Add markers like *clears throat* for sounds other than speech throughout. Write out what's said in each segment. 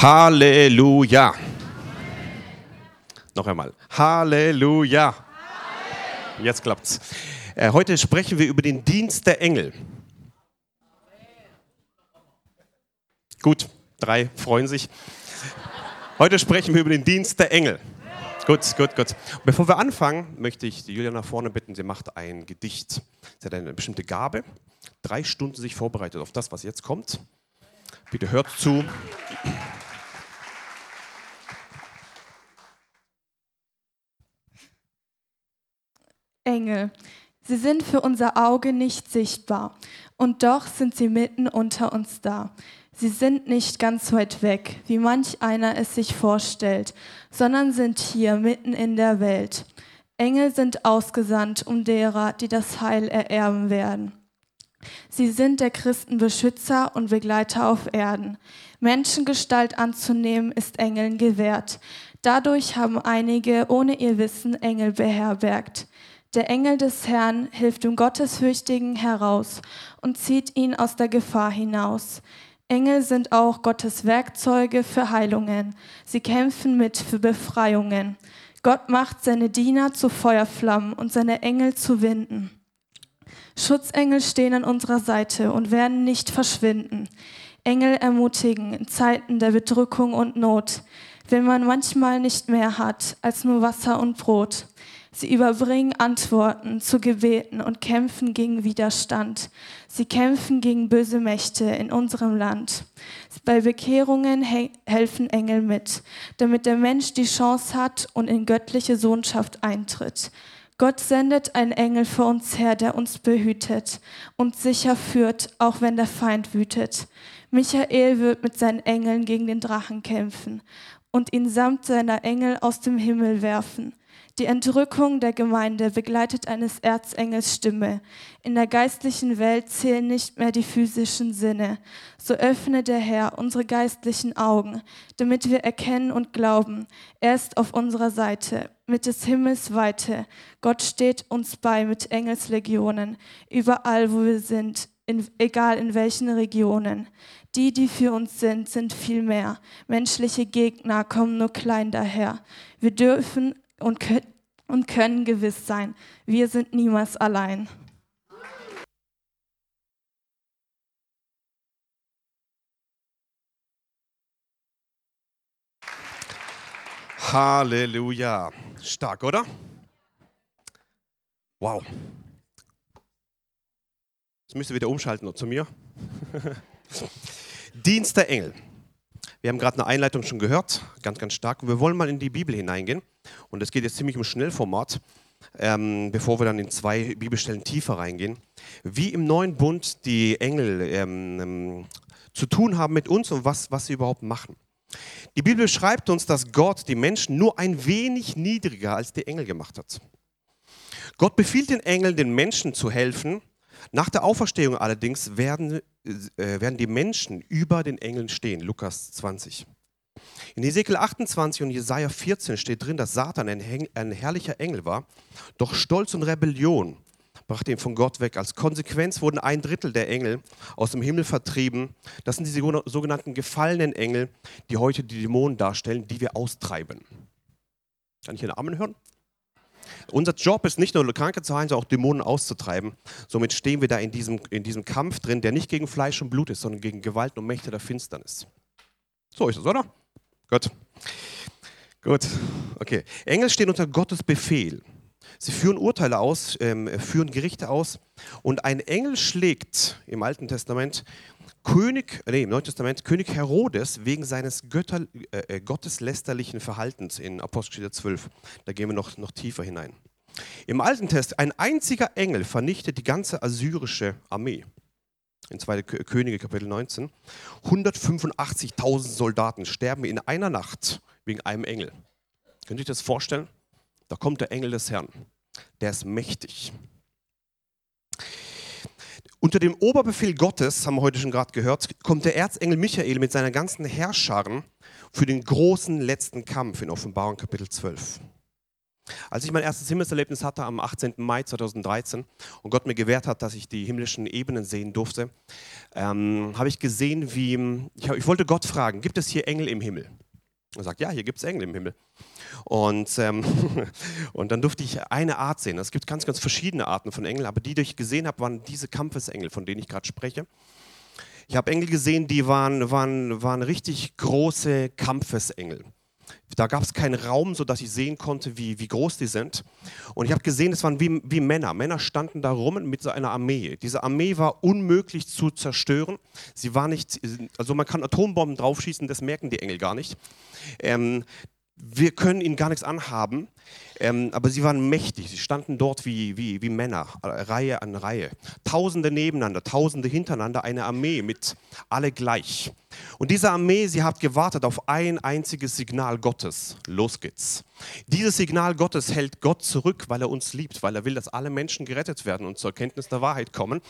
Halleluja. Noch einmal. Halleluja. Jetzt klappt's. Äh, heute sprechen wir über den Dienst der Engel. Gut, drei freuen sich. Heute sprechen wir über den Dienst der Engel. Gut, gut, gut. Bevor wir anfangen, möchte ich die Julia nach vorne bitten. Sie macht ein Gedicht. Sie hat eine bestimmte Gabe. Drei Stunden sich vorbereitet auf das, was jetzt kommt. Bitte hört zu. Engel. Sie sind für unser Auge nicht sichtbar, und doch sind sie mitten unter uns da. Sie sind nicht ganz weit weg, wie manch einer es sich vorstellt, sondern sind hier mitten in der Welt. Engel sind ausgesandt um derer, die das Heil ererben werden. Sie sind der Christen Beschützer und Begleiter auf Erden. Menschengestalt anzunehmen ist Engeln gewährt. Dadurch haben einige ohne ihr Wissen Engel beherbergt. Der Engel des Herrn hilft dem Gottesfürchtigen heraus und zieht ihn aus der Gefahr hinaus. Engel sind auch Gottes Werkzeuge für Heilungen. Sie kämpfen mit für Befreiungen. Gott macht seine Diener zu Feuerflammen und seine Engel zu Winden. Schutzengel stehen an unserer Seite und werden nicht verschwinden. Engel ermutigen in Zeiten der Bedrückung und Not, wenn man manchmal nicht mehr hat als nur Wasser und Brot. Sie überbringen Antworten zu Gebeten und kämpfen gegen Widerstand. Sie kämpfen gegen böse Mächte in unserem Land. Bei Bekehrungen he helfen Engel mit, damit der Mensch die Chance hat und in göttliche Sohnschaft eintritt. Gott sendet einen Engel vor uns her, der uns behütet und sicher führt, auch wenn der Feind wütet. Michael wird mit seinen Engeln gegen den Drachen kämpfen und ihn samt seiner Engel aus dem Himmel werfen. Die Entrückung der Gemeinde begleitet eines Erzengels Stimme. In der geistlichen Welt zählen nicht mehr die physischen Sinne. So öffne der Herr unsere geistlichen Augen, damit wir erkennen und glauben, er ist auf unserer Seite, mit des Himmels Weite. Gott steht uns bei mit Engelslegionen, überall wo wir sind, in, egal in welchen Regionen. Die, die für uns sind, sind viel mehr. Menschliche Gegner kommen nur klein daher. Wir dürfen und, und können gewiss sein, wir sind niemals allein. Halleluja. Stark, oder? Wow. Jetzt müsst ihr wieder umschalten zu mir. *laughs* Dienst der Engel. Wir haben gerade eine Einleitung schon gehört, ganz, ganz stark. Wir wollen mal in die Bibel hineingehen. Und es geht jetzt ziemlich im Schnellformat, ähm, bevor wir dann in zwei Bibelstellen tiefer reingehen. Wie im neuen Bund die Engel ähm, ähm, zu tun haben mit uns und was, was sie überhaupt machen. Die Bibel schreibt uns, dass Gott die Menschen nur ein wenig niedriger als die Engel gemacht hat. Gott befiehlt den Engeln, den Menschen zu helfen. Nach der Auferstehung allerdings werden äh, werden die Menschen über den Engeln stehen. Lukas 20. In Ezekiel 28 und Jesaja 14 steht drin, dass Satan ein, ein herrlicher Engel war, doch Stolz und Rebellion brachte ihn von Gott weg. Als Konsequenz wurden ein Drittel der Engel aus dem Himmel vertrieben. Das sind die sogenannten gefallenen Engel, die heute die Dämonen darstellen, die wir austreiben. Kann ich einen Amen hören? Unser Job ist nicht nur Kranke zu heilen, sondern auch Dämonen auszutreiben. Somit stehen wir da in diesem, in diesem Kampf drin, der nicht gegen Fleisch und Blut ist, sondern gegen Gewalt und Mächte der Finsternis. So ist es, oder? Gut. Gut. Okay. Engel stehen unter Gottes Befehl. Sie führen Urteile aus, ähm, führen Gerichte aus. Und ein Engel schlägt im Alten Testament König, nee, im Neuen Testament König Herodes wegen seines Götter, äh, äh gotteslästerlichen Verhaltens in Apostelgeschichte 12. Da gehen wir noch, noch tiefer hinein. Im Alten Testament, ein einziger Engel vernichtet die ganze assyrische Armee. In 2. Könige Kapitel 19. 185.000 Soldaten sterben in einer Nacht wegen einem Engel. Könnt ihr euch das vorstellen? Da kommt der Engel des Herrn. Der ist mächtig. Unter dem Oberbefehl Gottes, haben wir heute schon gerade gehört, kommt der Erzengel Michael mit seiner ganzen Herrscharen für den großen letzten Kampf in Offenbarung Kapitel 12. Als ich mein erstes Himmelserlebnis hatte am 18. Mai 2013 und Gott mir gewährt hat, dass ich die himmlischen Ebenen sehen durfte, ähm, habe ich gesehen, wie ich, ich, wollte Gott fragen: Gibt es hier Engel im Himmel? Er sagt: Ja, hier gibt es Engel im Himmel. Und, ähm, *laughs* und dann durfte ich eine Art sehen. Es gibt ganz, ganz verschiedene Arten von Engeln, aber die, die ich gesehen habe, waren diese Kampfesengel, von denen ich gerade spreche. Ich habe Engel gesehen, die waren, waren, waren richtig große Kampfesengel. Da gab es keinen Raum, sodass ich sehen konnte, wie, wie groß die sind. Und ich habe gesehen, es waren wie, wie Männer. Männer standen da rum mit so einer Armee. Diese Armee war unmöglich zu zerstören. Sie war nicht, also man kann Atombomben draufschießen, das merken die Engel gar nicht. Ähm, wir können ihnen gar nichts anhaben, ähm, aber sie waren mächtig. Sie standen dort wie, wie, wie Männer, Reihe an Reihe. Tausende nebeneinander, Tausende hintereinander, eine Armee mit alle gleich. Und diese Armee, sie hat gewartet auf ein einziges Signal Gottes. Los geht's. Dieses Signal Gottes hält Gott zurück, weil er uns liebt, weil er will, dass alle Menschen gerettet werden und zur Kenntnis der Wahrheit kommen.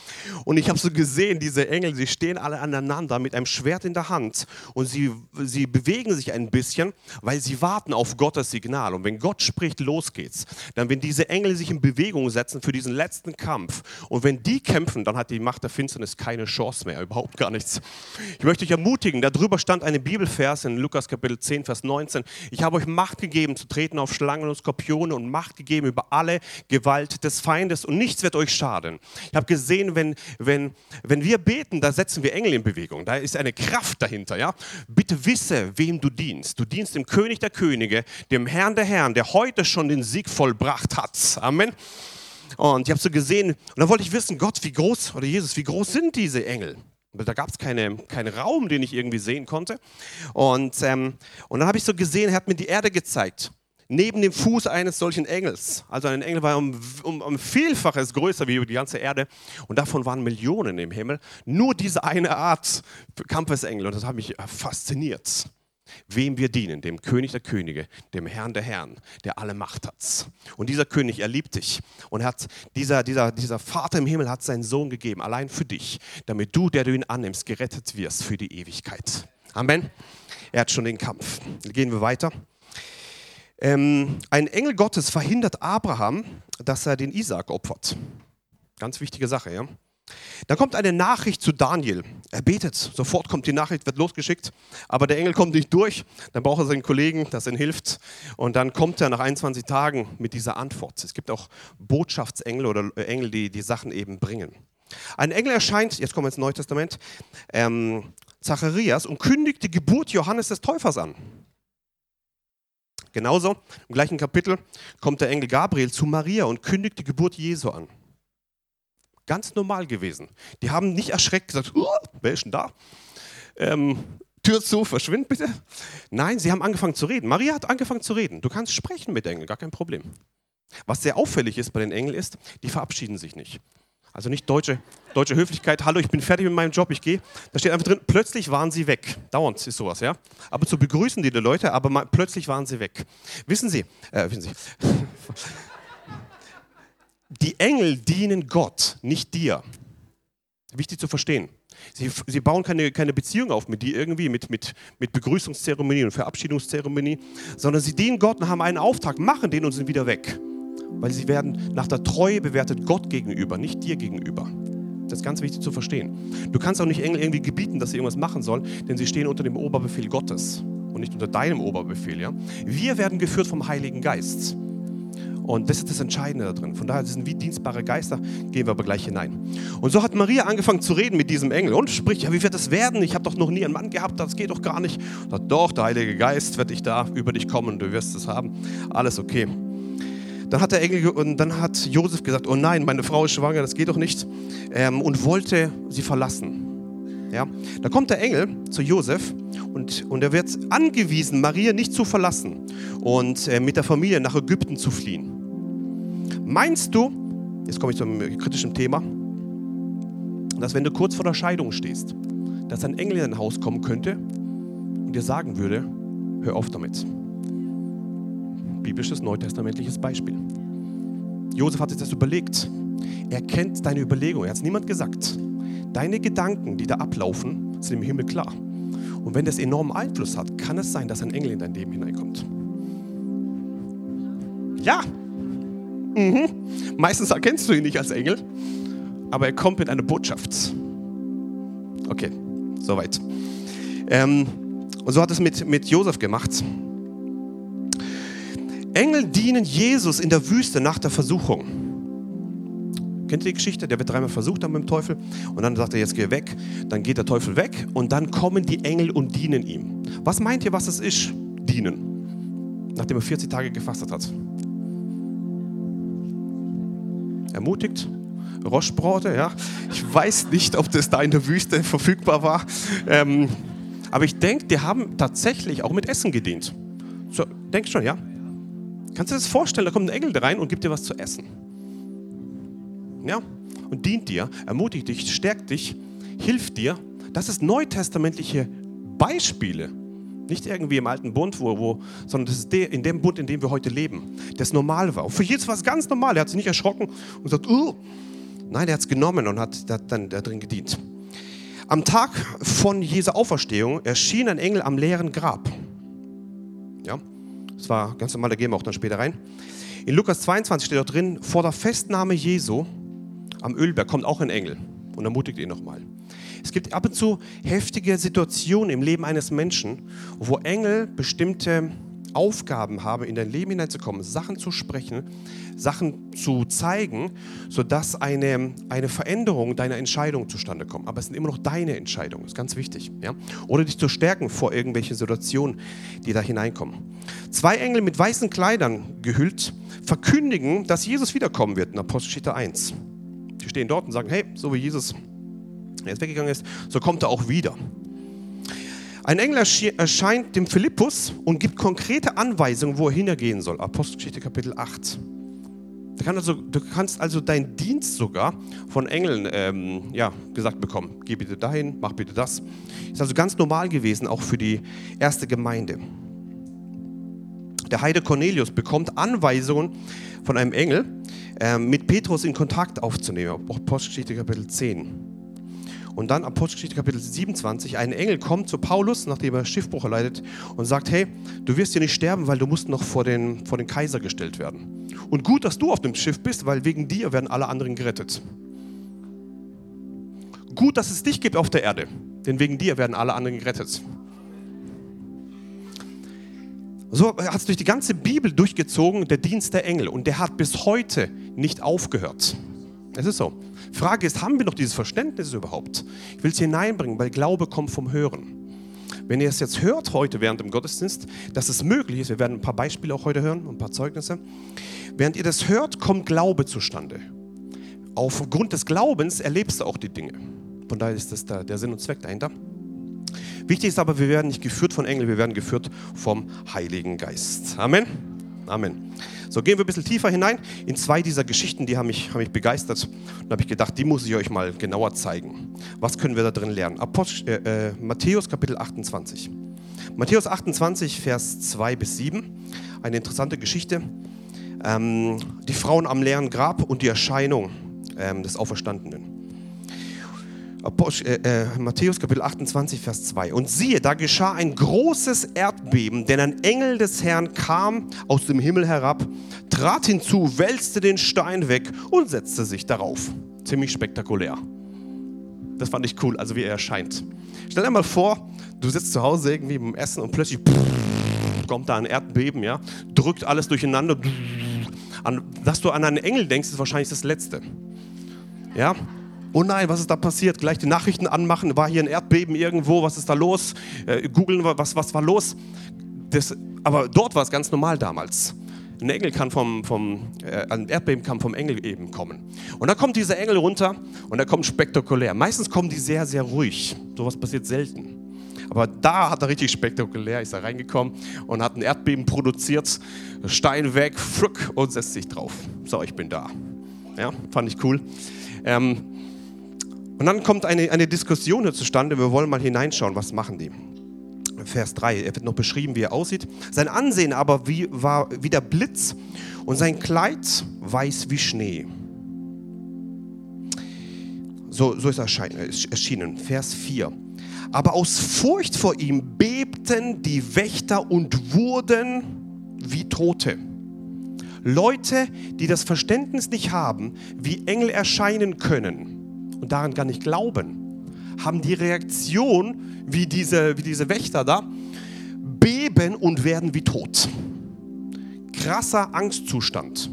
Und ich habe so gesehen, diese Engel, sie stehen alle aneinander mit einem Schwert in der Hand und sie, sie bewegen sich ein bisschen, weil sie warten auf Gottes Signal. Und wenn Gott spricht, los geht's, dann wenn diese Engel sich in Bewegung setzen für diesen letzten Kampf und wenn die kämpfen, dann hat die Macht der Finsternis keine Chance mehr, überhaupt gar nichts. Ich möchte euch ermutigen, darüber stand eine Bibelvers in Lukas Kapitel 10, Vers 19. Ich habe euch Macht gegeben zu treten auf Schlangen und Skorpione und Macht gegeben über alle Gewalt des Feindes und nichts wird euch schaden. Ich habe gesehen, wenn, wenn, wenn wir beten, da setzen wir Engel in Bewegung. Da ist eine Kraft dahinter. Ja? Bitte wisse, wem du dienst. Du dienst dem König der Könige, dem Herrn der Herren, der heute schon den Sieg vollbracht hat. Amen. Und ich habe so gesehen, und dann wollte ich wissen, Gott, wie groß, oder Jesus, wie groß sind diese Engel? Da gab es keine, keinen Raum, den ich irgendwie sehen konnte. Und, ähm, und dann habe ich so gesehen, er hat mir die Erde gezeigt neben dem Fuß eines solchen Engels. Also ein Engel war um, um, um Vielfaches größer wie die ganze Erde und davon waren Millionen im Himmel. Nur diese eine Art Kampfesengel und das hat mich fasziniert. Wem wir dienen, dem König der Könige, dem Herrn der Herren, der alle Macht hat. Und dieser König, er liebt dich. Und hat, dieser, dieser, dieser Vater im Himmel hat seinen Sohn gegeben, allein für dich, damit du, der du ihn annimmst, gerettet wirst für die Ewigkeit. Amen. Er hat schon den Kampf. Gehen wir weiter. Ähm, ein Engel Gottes verhindert Abraham, dass er den Isaak opfert. Ganz wichtige Sache, ja. Dann kommt eine Nachricht zu Daniel. Er betet, sofort kommt die Nachricht, wird losgeschickt, aber der Engel kommt nicht durch. Dann braucht er seinen Kollegen, das ihn hilft. Und dann kommt er nach 21 Tagen mit dieser Antwort. Es gibt auch Botschaftsengel oder Engel, die die Sachen eben bringen. Ein Engel erscheint, jetzt kommen wir ins Neue Testament, ähm, Zacharias und kündigt die Geburt Johannes des Täufers an. Genauso, im gleichen Kapitel kommt der Engel Gabriel zu Maria und kündigt die Geburt Jesu an. Ganz normal gewesen. Die haben nicht erschreckt gesagt, oh, wer ist denn da? Ähm, Tür zu, verschwind bitte. Nein, sie haben angefangen zu reden. Maria hat angefangen zu reden. Du kannst sprechen mit Engeln, gar kein Problem. Was sehr auffällig ist bei den Engeln ist, die verabschieden sich nicht. Also nicht deutsche, deutsche Höflichkeit, hallo, ich bin fertig mit meinem Job, ich gehe. Da steht einfach drin, plötzlich waren sie weg. Dauernd ist sowas, ja. Aber zu begrüßen die, Leute, aber mal, plötzlich waren sie weg. Wissen Sie, äh, wissen Sie, die Engel dienen Gott, nicht dir. Wichtig zu verstehen. Sie, sie bauen keine, keine Beziehung auf mit dir irgendwie, mit, mit, mit Begrüßungszeremonie und Verabschiedungszeremonie, sondern sie dienen Gott und haben einen Auftrag, machen den und sind wieder weg weil sie werden nach der Treue bewertet Gott gegenüber, nicht dir gegenüber. Das ist ganz wichtig zu verstehen. Du kannst auch nicht Engel irgendwie gebieten, dass sie irgendwas machen sollen, denn sie stehen unter dem Oberbefehl Gottes und nicht unter deinem Oberbefehl. Ja? Wir werden geführt vom Heiligen Geist. Und das ist das Entscheidende da drin. Von daher sind wie dienstbare Geister, gehen wir aber gleich hinein. Und so hat Maria angefangen zu reden mit diesem Engel und spricht, ja, wie wird das werden? Ich habe doch noch nie einen Mann gehabt, das geht doch gar nicht. Und sagt, doch, der Heilige Geist wird dich da über dich kommen du wirst es haben. Alles okay. Dann hat der Engel und dann hat Josef gesagt: Oh nein, meine Frau ist schwanger, das geht doch nicht. Ähm, und wollte sie verlassen. Ja, da kommt der Engel zu Josef und, und er wird angewiesen, Maria nicht zu verlassen und äh, mit der Familie nach Ägypten zu fliehen. Meinst du, jetzt komme ich zum kritischen Thema, dass wenn du kurz vor der Scheidung stehst, dass ein Engel in dein Haus kommen könnte und dir sagen würde, hör auf damit biblisches neutestamentliches Beispiel. Josef hat sich das überlegt. Er kennt deine Überlegung. Er hat es niemand gesagt. Deine Gedanken, die da ablaufen, sind im Himmel klar. Und wenn das enormen Einfluss hat, kann es sein, dass ein Engel in dein Leben hineinkommt. Ja. Mhm. Meistens erkennst du ihn nicht als Engel, aber er kommt mit einer Botschaft. Okay, soweit. Ähm, und so hat es mit, mit Josef gemacht. Engel dienen Jesus in der Wüste nach der Versuchung. Kennt ihr die Geschichte? Der wird dreimal versucht dann mit dem Teufel und dann sagt er, jetzt geh weg. Dann geht der Teufel weg und dann kommen die Engel und dienen ihm. Was meint ihr, was es ist? Dienen. Nachdem er 40 Tage gefastet hat. Ermutigt, Roschbraute, ja. Ich weiß nicht, ob das da in der Wüste verfügbar war. Ähm, aber ich denke, die haben tatsächlich auch mit Essen gedient. So, denk schon, ja? Kannst du dir das vorstellen? Da kommt ein Engel rein und gibt dir was zu essen. Ja? Und dient dir, ermutigt dich, stärkt dich, hilft dir. Das ist neutestamentliche Beispiele. Nicht irgendwie im alten Bund, wo, wo, sondern das ist der, in dem Bund, in dem wir heute leben, das normal war. Und für Jesus war es ganz normal. Er hat sich nicht erschrocken und gesagt, uh. nein, er hat es genommen und hat, hat dann da drin gedient. Am Tag von Jesu Auferstehung erschien ein Engel am leeren Grab. Ja, das war ganz normal, da gehen wir auch dann später rein. In Lukas 22 steht dort drin, vor der Festnahme Jesu am Ölberg kommt auch ein Engel und ermutigt ihn nochmal. Es gibt ab und zu heftige Situationen im Leben eines Menschen, wo Engel bestimmte Aufgaben haben, in dein Leben hineinzukommen, Sachen zu sprechen, Sachen zu zeigen, sodass eine, eine Veränderung deiner Entscheidung zustande kommt. Aber es sind immer noch deine Entscheidungen, das ist ganz wichtig. Ja? Oder dich zu stärken vor irgendwelchen Situationen, die da hineinkommen. Zwei Engel mit weißen Kleidern gehüllt verkündigen, dass Jesus wiederkommen wird in Apostelgeschichte 1. Stehen dort und sagen, hey, so wie Jesus jetzt weggegangen ist, so kommt er auch wieder. Ein Engel erscheint dem Philippus und gibt konkrete Anweisungen, wo er hingehen soll. Apostelgeschichte Kapitel 8. Du kannst also, du kannst also deinen Dienst sogar von Engeln ähm, ja, gesagt bekommen. Geh bitte dahin, mach bitte das. Ist also ganz normal gewesen, auch für die erste Gemeinde. Der Heide Cornelius bekommt Anweisungen von einem Engel, ähm, mit Petrus in Kontakt aufzunehmen. Apostelgeschichte Kapitel 10. Und dann Apostelgeschichte Kapitel 27, ein Engel kommt zu Paulus, nachdem er Schiffbruch erleidet, und sagt, hey, du wirst hier nicht sterben, weil du musst noch vor den, vor den Kaiser gestellt werden. Und gut, dass du auf dem Schiff bist, weil wegen dir werden alle anderen gerettet. Gut, dass es dich gibt auf der Erde, denn wegen dir werden alle anderen gerettet. So hat es durch die ganze Bibel durchgezogen, der Dienst der Engel. Und der hat bis heute nicht aufgehört. Es ist so. Frage ist, haben wir noch dieses Verständnis überhaupt? Ich will es hineinbringen, weil Glaube kommt vom Hören. Wenn ihr es jetzt hört heute während dem Gottesdienst, dass es möglich ist, wir werden ein paar Beispiele auch heute hören, ein paar Zeugnisse. Während ihr das hört, kommt Glaube zustande. Aufgrund des Glaubens erlebst du auch die Dinge. Von daher ist das der, der Sinn und Zweck dahinter. Wichtig ist aber, wir werden nicht geführt von Engeln, wir werden geführt vom Heiligen Geist. Amen. Amen. So, gehen wir ein bisschen tiefer hinein in zwei dieser Geschichten, die haben mich, haben mich begeistert. Und habe ich gedacht, die muss ich euch mal genauer zeigen. Was können wir da drin lernen? Apostel, äh, äh, Matthäus Kapitel 28. Matthäus 28, Vers 2 bis 7. Eine interessante Geschichte. Ähm, die Frauen am leeren Grab und die Erscheinung ähm, des Auferstandenen. Äh, äh, Matthäus Kapitel 28, Vers 2. Und siehe, da geschah ein großes Erdbeben, denn ein Engel des Herrn kam aus dem Himmel herab, trat hinzu, wälzte den Stein weg und setzte sich darauf. Ziemlich spektakulär. Das fand ich cool, also wie er erscheint. Stell dir mal vor, du sitzt zu Hause irgendwie beim Essen und plötzlich *laughs* kommt da ein Erdbeben, ja, drückt alles durcheinander. *laughs* An, dass du an einen Engel denkst, ist wahrscheinlich das Letzte. Ja, oh nein, was ist da passiert? Gleich die Nachrichten anmachen, war hier ein Erdbeben irgendwo, was ist da los? Äh, googeln was, was war los? Das, aber dort war es ganz normal damals. Ein Engel kann vom, vom äh, ein Erdbeben kann vom Engel eben kommen. Und dann kommt dieser Engel runter und er kommt spektakulär. Meistens kommen die sehr, sehr ruhig. Sowas passiert selten. Aber da hat er richtig spektakulär, ist er reingekommen und hat ein Erdbeben produziert, Stein weg, fruck und setzt sich drauf. So, ich bin da. Ja, fand ich cool. Ähm, und dann kommt eine, eine Diskussion zustande. Wir wollen mal hineinschauen, was machen die. Vers 3, er wird noch beschrieben, wie er aussieht. Sein Ansehen aber wie, war wie der Blitz und sein Kleid weiß wie Schnee. So, so ist er erschienen. Vers 4. Aber aus Furcht vor ihm bebten die Wächter und wurden wie Tote. Leute, die das Verständnis nicht haben, wie Engel erscheinen können und daran gar nicht glauben, haben die Reaktion wie diese, wie diese Wächter da, beben und werden wie tot. Krasser Angstzustand.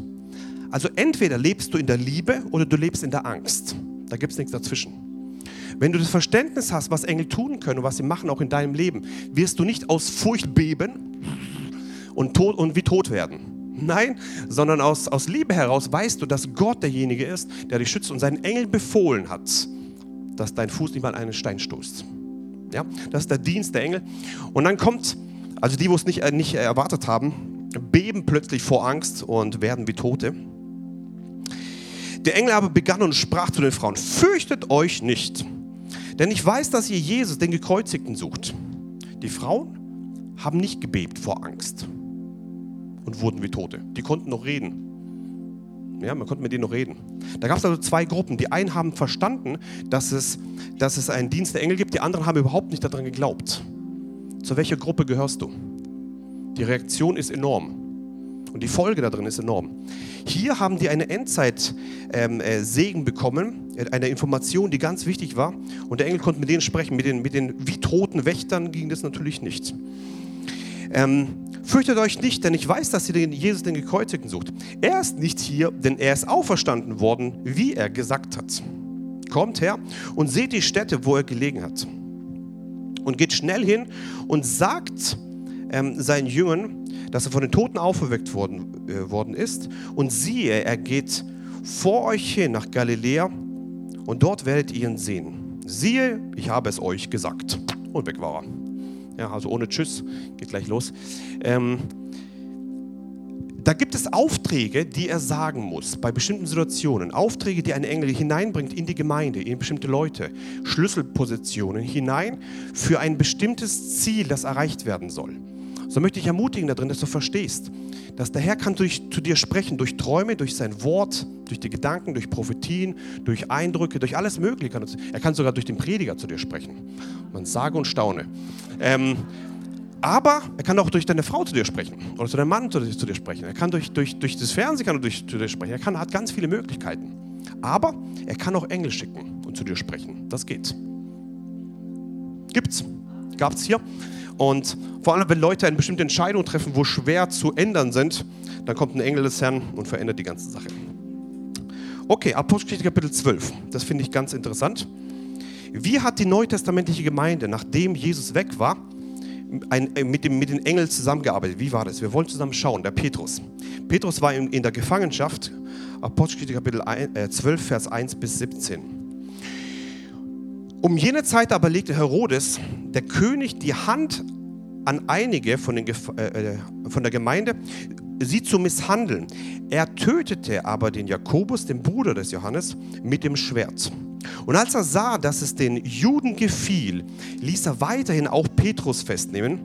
Also entweder lebst du in der Liebe oder du lebst in der Angst. Da gibt es nichts dazwischen. Wenn du das Verständnis hast, was Engel tun können und was sie machen, auch in deinem Leben, wirst du nicht aus Furcht beben und, tot, und wie tot werden. Nein, sondern aus, aus Liebe heraus weißt du, dass Gott derjenige ist, der dich schützt und seinen Engel befohlen hat, dass dein Fuß nicht mal einen Stein stoßt. Ja, das ist der Dienst der Engel. Und dann kommt, also die, wo es nicht, äh, nicht erwartet haben, beben plötzlich vor Angst und werden wie Tote. Der Engel aber begann und sprach zu den Frauen, fürchtet euch nicht, denn ich weiß, dass ihr Jesus, den Gekreuzigten, sucht. Die Frauen haben nicht gebebt vor Angst und wurden wie Tote. Die konnten noch reden. Ja, man konnte mit denen noch reden. Da gab es also zwei Gruppen. Die einen haben verstanden, dass es, dass es einen Dienst der Engel gibt, die anderen haben überhaupt nicht daran geglaubt. Zu welcher Gruppe gehörst du? Die Reaktion ist enorm. Und die Folge da drin ist enorm. Hier haben die eine Endzeit-Segen ähm, äh, bekommen, äh, eine Information, die ganz wichtig war. Und der Engel konnte mit denen sprechen. Mit den, mit den wie toten Wächtern ging das natürlich nicht. Ähm, Fürchtet euch nicht, denn ich weiß, dass ihr den Jesus, den Gekreuzigten, sucht. Er ist nicht hier, denn er ist auferstanden worden, wie er gesagt hat. Kommt her und seht die Stätte, wo er gelegen hat. Und geht schnell hin und sagt ähm, seinen Jüngern, dass er von den Toten auferweckt worden, äh, worden ist. Und siehe, er geht vor euch hin nach Galiläa und dort werdet ihr ihn sehen. Siehe, ich habe es euch gesagt. Und weg war er. Ja, also ohne Tschüss, geht gleich los. Ähm, da gibt es Aufträge, die er sagen muss bei bestimmten Situationen. Aufträge, die ein Engel hineinbringt in die Gemeinde, in bestimmte Leute. Schlüsselpositionen hinein für ein bestimmtes Ziel, das erreicht werden soll. So möchte ich ermutigen darin, dass du verstehst, dass der Herr kann durch, zu dir sprechen, durch Träume, durch sein Wort, durch die Gedanken, durch Prophetien, durch Eindrücke, durch alles Mögliche. Er kann sogar durch den Prediger zu dir sprechen. Man sage und staune. Ähm, aber er kann auch durch deine Frau zu dir sprechen oder zu deinem Mann zu, zu dir sprechen. Er kann durch, durch, durch das Fernsehen kann er durch, zu dir sprechen. Er kann, hat ganz viele Möglichkeiten. Aber er kann auch Engel schicken und zu dir sprechen. Das geht. Gibt's. Gab's hier. Und vor allem, wenn Leute eine bestimmte Entscheidung treffen, wo schwer zu ändern sind, dann kommt ein Engel des Herrn und verändert die ganze Sache. Okay, Apostelgeschichte Kapitel 12. Das finde ich ganz interessant. Wie hat die neutestamentliche Gemeinde, nachdem Jesus weg war, ein, äh, mit, dem, mit den Engeln zusammengearbeitet? Wie war das? Wir wollen zusammen schauen. Der Petrus. Petrus war in, in der Gefangenschaft. Apostelgeschichte Kapitel 12, äh, Vers 1 bis 17. Um jene Zeit aber legte Herodes, der König, die Hand an einige von, den, äh, äh, von der Gemeinde, sie zu misshandeln. Er tötete aber den Jakobus, den Bruder des Johannes, mit dem Schwert. Und als er sah, dass es den Juden gefiel, ließ er weiterhin auch Petrus festnehmen.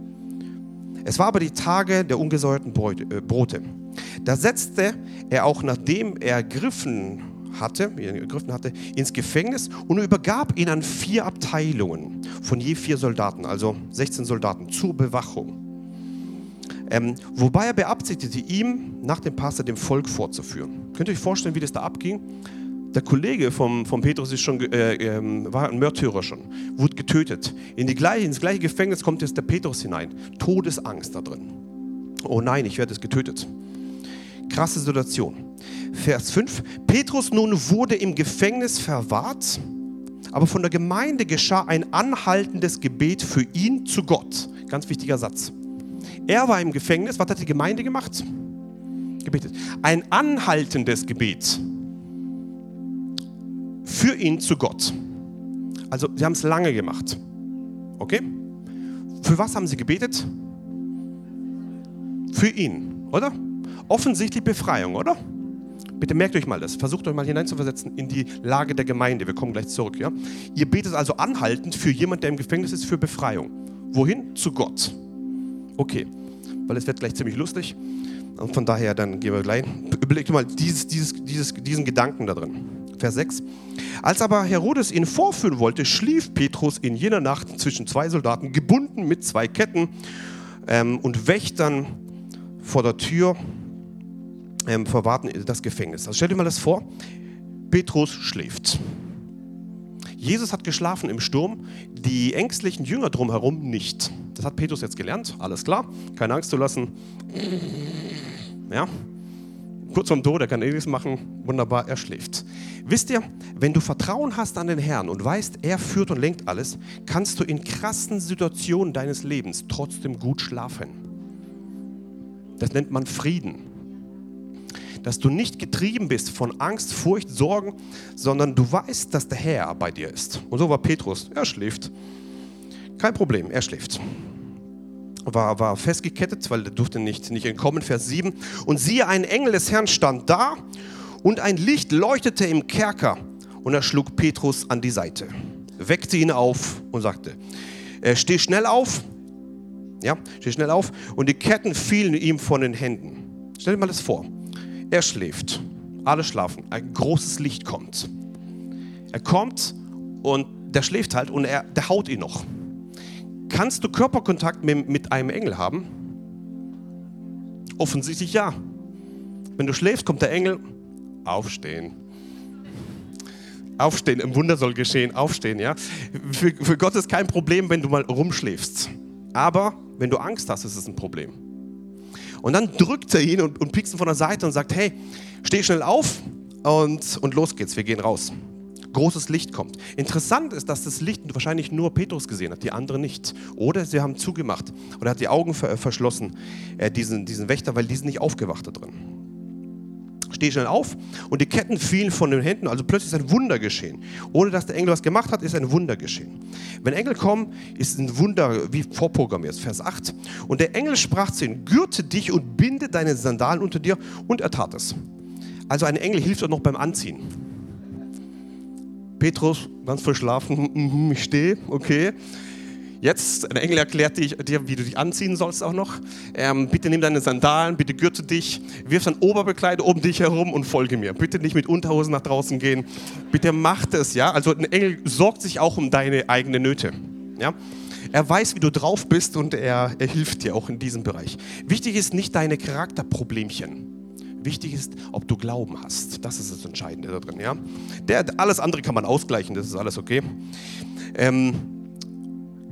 Es war aber die Tage der ungesäuerten äh, Brote. Da setzte er auch, nachdem er ergriffen hatte, wie er gegriffen hatte, ins Gefängnis und übergab ihn an vier Abteilungen von je vier Soldaten, also 16 Soldaten, zur Bewachung. Ähm, wobei er beabsichtigte, ihm nach dem Pastor dem Volk vorzuführen. Könnt ihr euch vorstellen, wie das da abging? Der Kollege vom, vom Petrus ist schon, äh, äh, war ein Märtyrer schon, wurde getötet. In die gleiche, ins gleiche Gefängnis kommt jetzt der Petrus hinein. Todesangst da drin. Oh nein, ich werde jetzt getötet. Krasse Situation. Vers 5. Petrus nun wurde im Gefängnis verwahrt, aber von der Gemeinde geschah ein anhaltendes Gebet für ihn zu Gott. Ganz wichtiger Satz. Er war im Gefängnis. Was hat die Gemeinde gemacht? Gebetet. Ein anhaltendes Gebet für ihn zu Gott. Also sie haben es lange gemacht. Okay? Für was haben sie gebetet? Für ihn, oder? Offensichtlich Befreiung, oder? Bitte merkt euch mal das. Versucht euch mal hineinzuversetzen in die Lage der Gemeinde. Wir kommen gleich zurück. Ja? Ihr betet also anhaltend für jemanden, der im Gefängnis ist, für Befreiung. Wohin? Zu Gott. Okay, weil es wird gleich ziemlich lustig. Und von daher, dann gehen wir gleich. Überlegt mal dieses, dieses, dieses, diesen Gedanken da drin. Vers 6. Als aber Herodes ihn vorführen wollte, schlief Petrus in jener Nacht zwischen zwei Soldaten, gebunden mit zwei Ketten ähm, und Wächtern vor der Tür ähm, verwahrten das Gefängnis. Also stell dir mal das vor, Petrus schläft. Jesus hat geschlafen im Sturm, die ängstlichen Jünger drumherum nicht. Das hat Petrus jetzt gelernt, alles klar, keine Angst zu lassen. Ja, kurz vorm Tod, er kann eh nichts machen, wunderbar, er schläft. Wisst ihr, wenn du Vertrauen hast an den Herrn und weißt, er führt und lenkt alles, kannst du in krassen Situationen deines Lebens trotzdem gut schlafen. Das nennt man Frieden dass du nicht getrieben bist von Angst, Furcht, Sorgen, sondern du weißt, dass der Herr bei dir ist. Und so war Petrus. Er schläft. Kein Problem, er schläft. War, war festgekettet, weil er durfte nicht, nicht entkommen. Vers 7. Und siehe, ein Engel des Herrn stand da und ein Licht leuchtete im Kerker. Und er schlug Petrus an die Seite, weckte ihn auf und sagte, äh, steh schnell auf. Ja, steh schnell auf. Und die Ketten fielen ihm von den Händen. Stell dir mal das vor. Er schläft. Alle schlafen. Ein großes Licht kommt. Er kommt und der schläft halt und er, der haut ihn noch. Kannst du Körperkontakt mit, mit einem Engel haben? Offensichtlich ja. Wenn du schläfst, kommt der Engel. Aufstehen. Aufstehen, im Wunder soll geschehen, aufstehen, ja. Für, für Gott ist kein Problem, wenn du mal rumschläfst. Aber wenn du Angst hast, ist es ein Problem. Und dann drückt er ihn und, und piekst ihn von der Seite und sagt, hey, steh schnell auf und, und los geht's, wir gehen raus. Großes Licht kommt. Interessant ist, dass das Licht wahrscheinlich nur Petrus gesehen hat, die anderen nicht. Oder sie haben zugemacht oder hat die Augen verschlossen, äh, diesen, diesen Wächter, weil die sind nicht aufgewacht da drin steh schnell auf und die Ketten fielen von den Händen, also plötzlich ist ein Wunder geschehen. Ohne dass der Engel was gemacht hat, ist ein Wunder geschehen. Wenn Engel kommen, ist ein Wunder wie vorprogrammiert, Vers 8. Und der Engel sprach zu ihm, gürte dich und binde deine Sandalen unter dir und er tat es. Also ein Engel hilft auch noch beim Anziehen. Petrus, ganz verschlafen, *laughs* mhm, ich stehe, okay. Jetzt, ein Engel erklärt dir, wie du dich anziehen sollst auch noch. Ähm, bitte nimm deine Sandalen, bitte gürte dich, wirf dein Oberbekleid um dich herum und folge mir. Bitte nicht mit Unterhosen nach draußen gehen. Bitte mach das, ja. Also ein Engel sorgt sich auch um deine eigenen Nöte, ja. Er weiß, wie du drauf bist und er, er hilft dir auch in diesem Bereich. Wichtig ist nicht deine Charakterproblemchen. Wichtig ist, ob du Glauben hast. Das ist das Entscheidende da drin. Ja? Der, alles andere kann man ausgleichen, das ist alles okay. Ähm,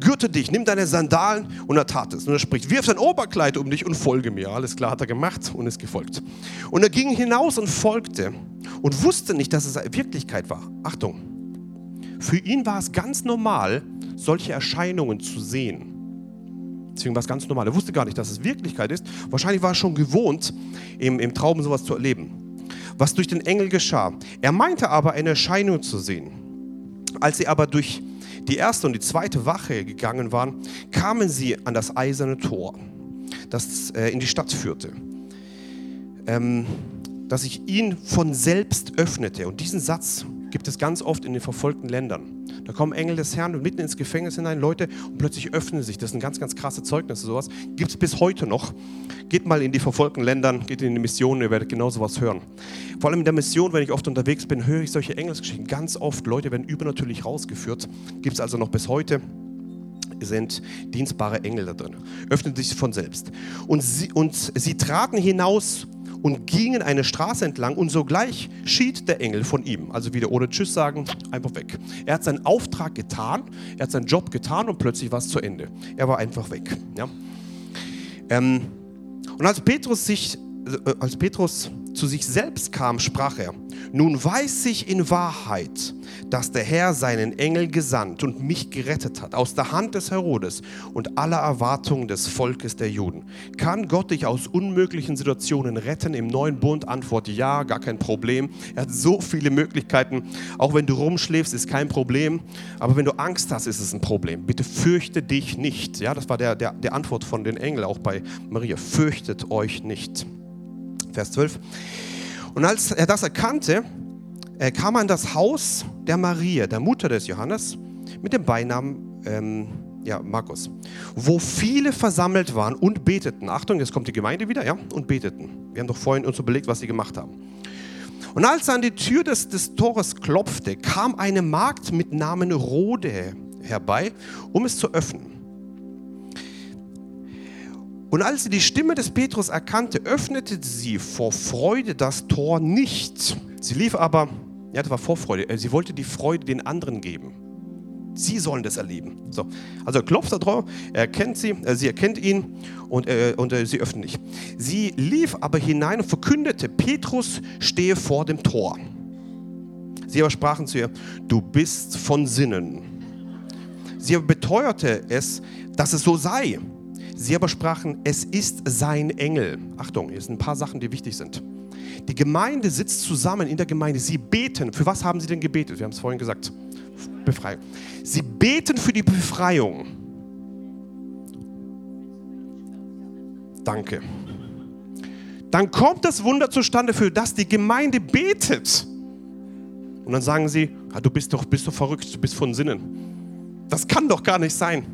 gürte dich, nimm deine Sandalen und er tat es. Und er spricht, wirf dein Oberkleid um dich und folge mir. Alles klar hat er gemacht und ist gefolgt. Und er ging hinaus und folgte und wusste nicht, dass es Wirklichkeit war. Achtung, für ihn war es ganz normal, solche Erscheinungen zu sehen. Deswegen war es ganz normal. Er wusste gar nicht, dass es Wirklichkeit ist. Wahrscheinlich war er schon gewohnt, im, im Traum sowas zu erleben. Was durch den Engel geschah. Er meinte aber, eine Erscheinung zu sehen. Als sie aber durch die erste und die zweite Wache gegangen waren, kamen sie an das eiserne Tor, das äh, in die Stadt führte, ähm, das sich ihnen von selbst öffnete. Und diesen Satz gibt es ganz oft in den verfolgten Ländern. Da kommen Engel des Herrn mitten ins Gefängnis hinein, Leute, und plötzlich öffnen sich. Das sind ganz, ganz krasse Zeugnisse, sowas. Gibt es bis heute noch. Geht mal in die verfolgten Ländern, geht in die Missionen, ihr werdet genau sowas hören. Vor allem in der Mission, wenn ich oft unterwegs bin, höre ich solche Engelsgeschichten. Ganz oft, Leute werden übernatürlich rausgeführt. Gibt es also noch bis heute sind dienstbare Engel da drin. Öffnen sich von selbst. Und sie, und sie traten hinaus und gingen eine Straße entlang und sogleich schied der Engel von ihm. Also wieder ohne Tschüss sagen, einfach weg. Er hat seinen Auftrag getan, er hat seinen Job getan und plötzlich war es zu Ende. Er war einfach weg. Ja? Ähm, und als Petrus, sich, äh, als Petrus zu sich selbst kam, sprach er, nun weiß ich in Wahrheit, dass der Herr seinen Engel gesandt und mich gerettet hat aus der Hand des Herodes und aller Erwartungen des Volkes der Juden. Kann Gott dich aus unmöglichen Situationen retten? Im neuen Bund Antwort ja, gar kein Problem. Er hat so viele Möglichkeiten. Auch wenn du rumschläfst, ist kein Problem. Aber wenn du Angst hast, ist es ein Problem. Bitte fürchte dich nicht. Ja, das war der, der, der Antwort von den Engeln auch bei Maria. Fürchtet euch nicht. Vers 12. Und als er das erkannte, er kam er in das Haus der Maria, der Mutter des Johannes, mit dem Beinamen ähm, ja, Markus, wo viele versammelt waren und beteten. Achtung, jetzt kommt die Gemeinde wieder, ja, und beteten. Wir haben doch vorhin uns überlegt, was sie gemacht haben. Und als er an die Tür des, des Tores klopfte, kam eine Magd mit Namen Rode herbei, um es zu öffnen. Und als sie die Stimme des Petrus erkannte, öffnete sie vor Freude das Tor nicht. Sie lief aber, ja, das war Vorfreude, äh, sie wollte die Freude den anderen geben. Sie sollen das erleben. So, also er klopft da drauf, er erkennt sie, äh, sie erkennt ihn und, äh, und äh, sie öffnet nicht. Sie lief aber hinein und verkündete, Petrus stehe vor dem Tor. Sie aber sprachen zu ihr, du bist von Sinnen. Sie aber beteuerte es, dass es so sei. Sie aber sprachen, es ist sein Engel. Achtung, hier sind ein paar Sachen, die wichtig sind. Die Gemeinde sitzt zusammen in der Gemeinde. Sie beten. Für was haben sie denn gebetet? Wir haben es vorhin gesagt. Befreiung. Sie beten für die Befreiung. Danke. Dann kommt das Wunder zustande, für das die Gemeinde betet. Und dann sagen sie, ah, du bist doch, bist doch verrückt, du bist von Sinnen. Das kann doch gar nicht sein.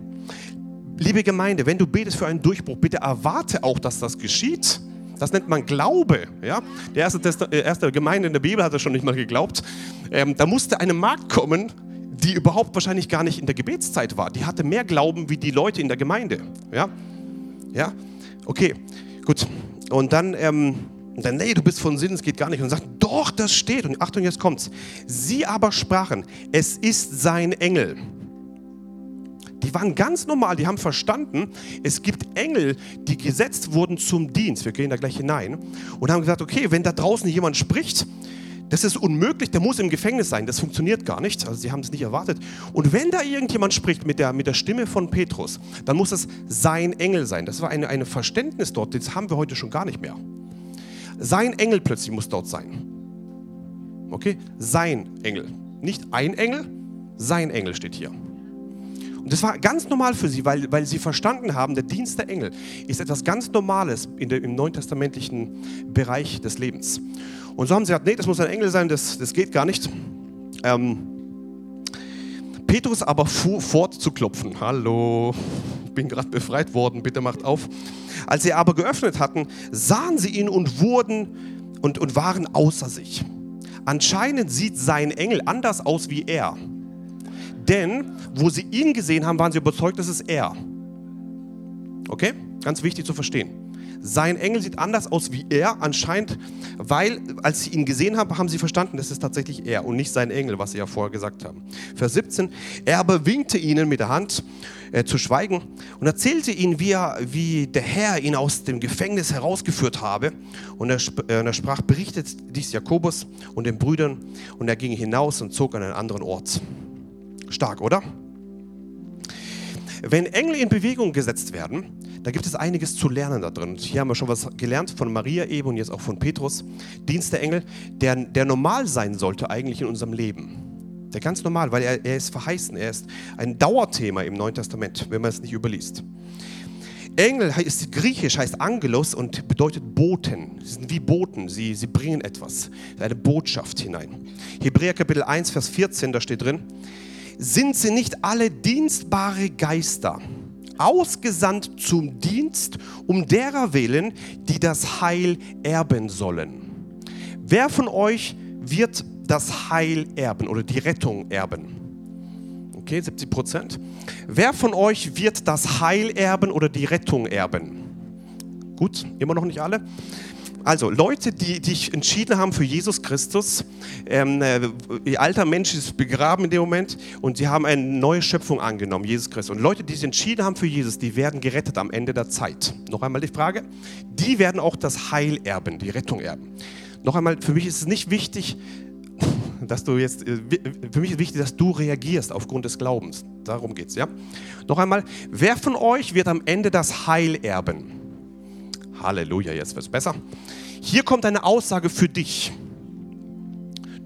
Liebe Gemeinde, wenn du betest für einen Durchbruch, bitte erwarte auch, dass das geschieht. Das nennt man Glaube. Ja? Die erste, die äh, erste Gemeinde in der Bibel hat das schon nicht mal geglaubt. Ähm, da musste eine Magd kommen, die überhaupt wahrscheinlich gar nicht in der Gebetszeit war. Die hatte mehr Glauben wie die Leute in der Gemeinde. Ja, ja? okay, gut. Und dann, ähm, dann, nee, du bist von Sinn, es geht gar nicht. Und sagt, doch, das steht. Und Achtung, jetzt kommt's. Sie aber sprachen, es ist sein Engel. Die waren ganz normal, die haben verstanden, es gibt Engel, die gesetzt wurden zum Dienst. Wir gehen da gleich hinein. Und haben gesagt, okay, wenn da draußen jemand spricht, das ist unmöglich, der muss im Gefängnis sein, das funktioniert gar nicht. Also sie haben es nicht erwartet. Und wenn da irgendjemand spricht mit der, mit der Stimme von Petrus, dann muss es sein Engel sein. Das war ein eine Verständnis dort, das haben wir heute schon gar nicht mehr. Sein Engel plötzlich muss dort sein. Okay? Sein Engel. Nicht ein Engel, sein Engel steht hier. Und das war ganz normal für sie, weil, weil sie verstanden haben, der Dienst der Engel ist etwas ganz Normales in der, im neutestamentlichen Bereich des Lebens. Und so haben sie gesagt, nee, das muss ein Engel sein, das, das geht gar nicht. Ähm, Petrus aber fuhr fort zu klopfen. Hallo, bin gerade befreit worden, bitte macht auf. Als sie aber geöffnet hatten, sahen sie ihn und wurden und, und waren außer sich. Anscheinend sieht sein Engel anders aus wie er. Denn wo sie ihn gesehen haben, waren sie überzeugt, dass es er. Okay? Ganz wichtig zu verstehen. Sein Engel sieht anders aus wie er, anscheinend, weil, als sie ihn gesehen haben, haben sie verstanden, das ist tatsächlich er und nicht sein Engel, was sie ja vorher gesagt haben. Vers 17, er aber winkte ihnen mit der Hand äh, zu schweigen und erzählte ihnen, wie, er, wie der Herr ihn aus dem Gefängnis herausgeführt habe. Und er, äh, und er sprach, berichtet dies Jakobus und den Brüdern und er ging hinaus und zog an einen anderen Ort. Stark, oder? Wenn Engel in Bewegung gesetzt werden, da gibt es einiges zu lernen da drin. Hier haben wir schon was gelernt von Maria eben und jetzt auch von Petrus. Dienst der Engel, der, der normal sein sollte eigentlich in unserem Leben. Der ganz normal, weil er, er ist verheißen, er ist ein Dauerthema im Neuen Testament, wenn man es nicht überliest. Engel ist griechisch, heißt Angelos und bedeutet Boten. Sie sind wie Boten, sie, sie bringen etwas, eine Botschaft hinein. Hebräer Kapitel 1, Vers 14, da steht drin, sind sie nicht alle dienstbare Geister, ausgesandt zum Dienst, um derer willen, die das Heil erben sollen? Wer von euch wird das Heil erben oder die Rettung erben? Okay, 70 Prozent. Wer von euch wird das Heil erben oder die Rettung erben? Gut, immer noch nicht alle. Also Leute, die sich entschieden haben für Jesus Christus, ähm, äh, ihr alter Mensch ist begraben in dem Moment und sie haben eine neue Schöpfung angenommen, Jesus Christus. Und Leute, die sich entschieden haben für Jesus, die werden gerettet am Ende der Zeit. Noch einmal die Frage, die werden auch das Heil erben, die Rettung erben. Noch einmal, für mich ist es nicht wichtig, dass du jetzt, äh, für mich ist wichtig, dass du reagierst aufgrund des Glaubens. Darum geht es, ja? Noch einmal, wer von euch wird am Ende das Heil erben? Halleluja, jetzt wird es besser. Hier kommt eine Aussage für dich.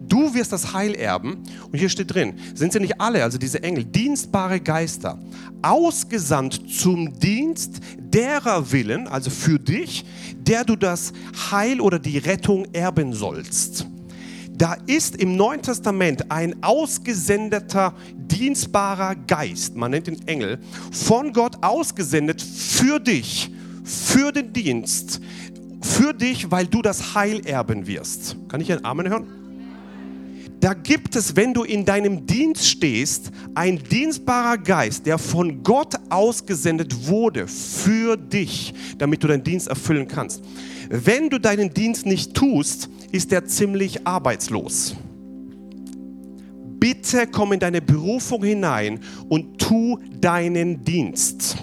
Du wirst das Heil erben. Und hier steht drin, sind sie nicht alle, also diese Engel, dienstbare Geister, ausgesandt zum Dienst derer Willen, also für dich, der du das Heil oder die Rettung erben sollst. Da ist im Neuen Testament ein ausgesendeter, dienstbarer Geist, man nennt ihn Engel, von Gott ausgesendet für dich für den Dienst, für dich, weil du das Heil erben wirst. Kann ich einen Amen hören? da gibt es, wenn du in deinem Dienst stehst, ein dienstbarer Geist, der von Gott ausgesendet wurde für dich, damit du deinen Dienst erfüllen kannst. Wenn du deinen Dienst nicht tust, ist er ziemlich arbeitslos. Bitte komm in deine Berufung hinein und tu deinen Dienst.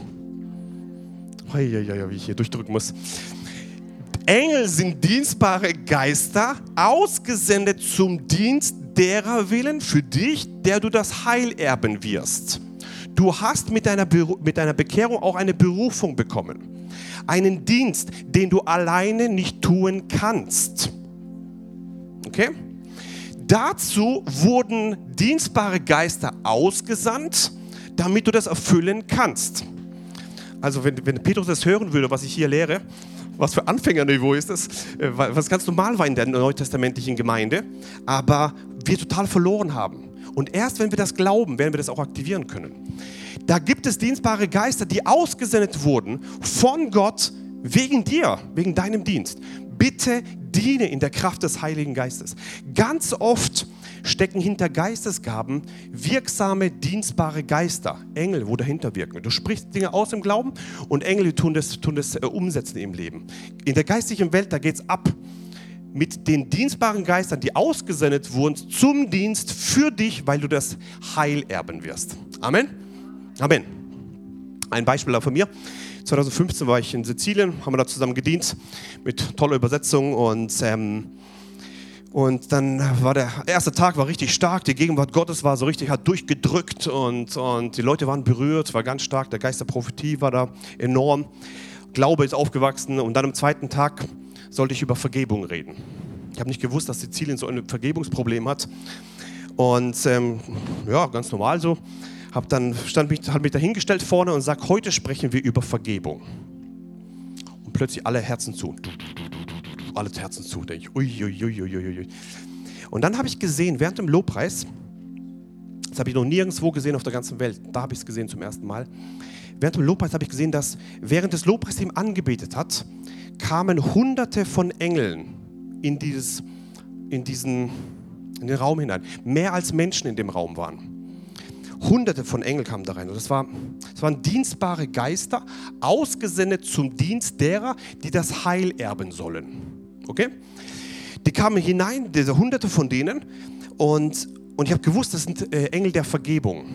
Wie ich hier durchdrücken muss. Engel sind dienstbare Geister, ausgesendet zum Dienst derer willen für dich, der du das Heil erben wirst. Du hast mit deiner, mit deiner Bekehrung auch eine Berufung bekommen. Einen Dienst, den du alleine nicht tun kannst. Okay? Dazu wurden dienstbare Geister ausgesandt, damit du das erfüllen kannst. Also wenn, wenn Petrus das hören würde, was ich hier lehre, was für Anfängerniveau ist das, äh, was ganz normal war in der neutestamentlichen Gemeinde, aber wir total verloren haben. Und erst wenn wir das glauben, werden wir das auch aktivieren können. Da gibt es dienstbare Geister, die ausgesendet wurden von Gott wegen dir, wegen deinem Dienst. Bitte diene in der Kraft des Heiligen Geistes. Ganz oft stecken hinter Geistesgaben wirksame, dienstbare Geister, Engel, wo dahinter wirken. Du sprichst Dinge aus im Glauben und Engel tun das, tun das äh, umsetzen im Leben. In der geistlichen Welt, da geht es ab mit den dienstbaren Geistern, die ausgesendet wurden zum Dienst für dich, weil du das Heil erben wirst. Amen. Amen. Ein Beispiel von mir. 2015 war ich in Sizilien, haben wir da zusammen gedient mit toller Übersetzung und ähm, und dann war der erste Tag war richtig stark, die Gegenwart Gottes war so richtig, hat durchgedrückt und, und die Leute waren berührt, war ganz stark, der Geist der Prophetie war da enorm, Glaube ist aufgewachsen und dann am zweiten Tag sollte ich über Vergebung reden. Ich habe nicht gewusst, dass Sizilien so ein Vergebungsproblem hat und ähm, ja, ganz normal so. Hab dann stand mich, hat mich dahingestellt vorne und sagt, heute sprechen wir über Vergebung. Und plötzlich alle Herzen zu alle Herzen zu. Denke ich, ui, Und dann habe ich gesehen, während dem Lobpreis, das habe ich noch nirgendwo gesehen auf der ganzen Welt, da habe ich es gesehen zum ersten Mal. Während dem Lobpreis habe ich gesehen, dass während das Lobpreisteam angebetet hat, kamen hunderte von Engeln in, dieses, in, diesen, in den Raum hinein. Mehr als Menschen in dem Raum waren. Hunderte von Engeln kamen da rein. Und das, war, das waren dienstbare Geister, ausgesendet zum Dienst derer, die das Heil erben sollen. Okay? Die kamen hinein, diese Hunderte von denen, und, und ich habe gewusst, das sind äh, Engel der Vergebung.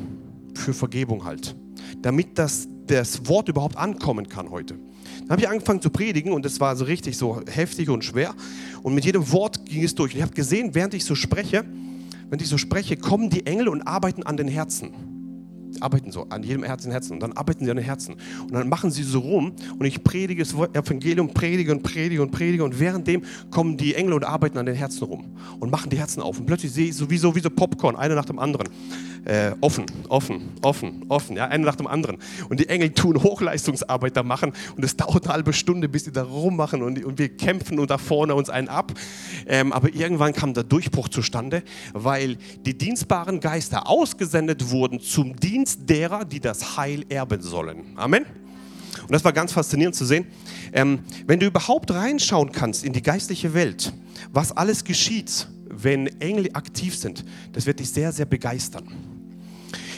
Für Vergebung halt. Damit das, das Wort überhaupt ankommen kann heute. Dann habe ich angefangen zu predigen und es war so richtig so heftig und schwer. Und mit jedem Wort ging es durch. Und ich habe gesehen, während ich so spreche, wenn ich so spreche, kommen die Engel und arbeiten an den Herzen arbeiten so an jedem Herzen, Herzen und dann arbeiten sie an den Herzen und dann machen sie so rum und ich predige das Evangelium, predige und predige und predige und währenddem kommen die Engel und arbeiten an den Herzen rum und machen die Herzen auf und plötzlich sehe ich sowieso wie so Popcorn, einer nach dem anderen äh, offen, offen, offen, offen, ja, einer nach dem anderen. Und die Engel tun Hochleistungsarbeit da machen und es dauert eine halbe Stunde, bis die da rummachen und, und wir kämpfen und da vorne uns einen ab. Ähm, aber irgendwann kam der Durchbruch zustande, weil die dienstbaren Geister ausgesendet wurden zum Dienst derer, die das Heil erben sollen. Amen. Und das war ganz faszinierend zu sehen. Ähm, wenn du überhaupt reinschauen kannst in die geistliche Welt, was alles geschieht, wenn Engel aktiv sind, das wird dich sehr, sehr begeistern.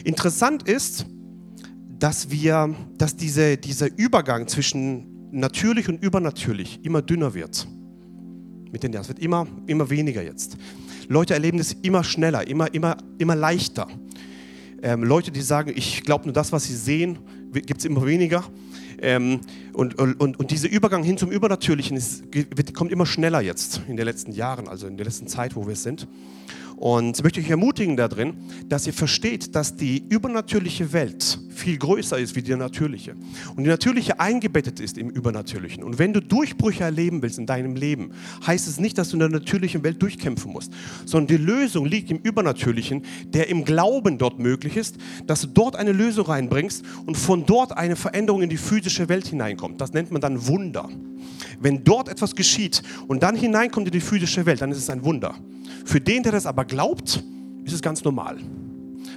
Interessant ist, dass wir, dass diese, dieser Übergang zwischen natürlich und übernatürlich immer dünner wird. Mit den Jahren. Es wird immer, immer weniger jetzt. Leute erleben das immer schneller, immer, immer, immer leichter. Ähm, Leute, die sagen, ich glaube nur das, was sie sehen, gibt es immer weniger. Ähm, und, und, und dieser Übergang hin zum Übernatürlichen ist, kommt immer schneller jetzt in den letzten Jahren, also in der letzten Zeit, wo wir sind. Und ich möchte euch ermutigen darin, dass ihr versteht, dass die übernatürliche Welt viel größer ist wie die natürliche. Und die natürliche eingebettet ist im Übernatürlichen. Und wenn du Durchbrüche erleben willst in deinem Leben, heißt es nicht, dass du in der natürlichen Welt durchkämpfen musst, sondern die Lösung liegt im Übernatürlichen, der im Glauben dort möglich ist, dass du dort eine Lösung reinbringst und von dort eine Veränderung in die physische Welt hineinkommt. Das nennt man dann Wunder. Wenn dort etwas geschieht und dann hineinkommt in die physische Welt, dann ist es ein Wunder. Für den, der das aber glaubt, ist es ganz normal,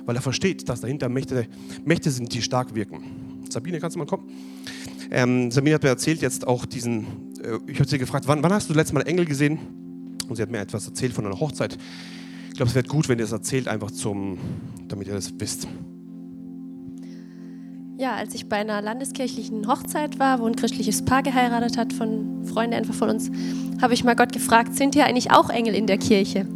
weil er versteht, dass dahinter Mächte, Mächte sind, die stark wirken. Sabine, kannst du mal kommen? Ähm, Sabine hat mir erzählt jetzt auch diesen, äh, ich habe sie gefragt, wann, wann hast du letztes Mal Engel gesehen? Und sie hat mir etwas erzählt von einer Hochzeit. Ich glaube, es wäre gut, wenn ihr es erzählt, einfach zum, damit ihr das wisst. Ja, als ich bei einer landeskirchlichen Hochzeit war, wo ein christliches Paar geheiratet hat, von Freunden einfach von uns, habe ich mal Gott gefragt, sind hier eigentlich auch Engel in der Kirche?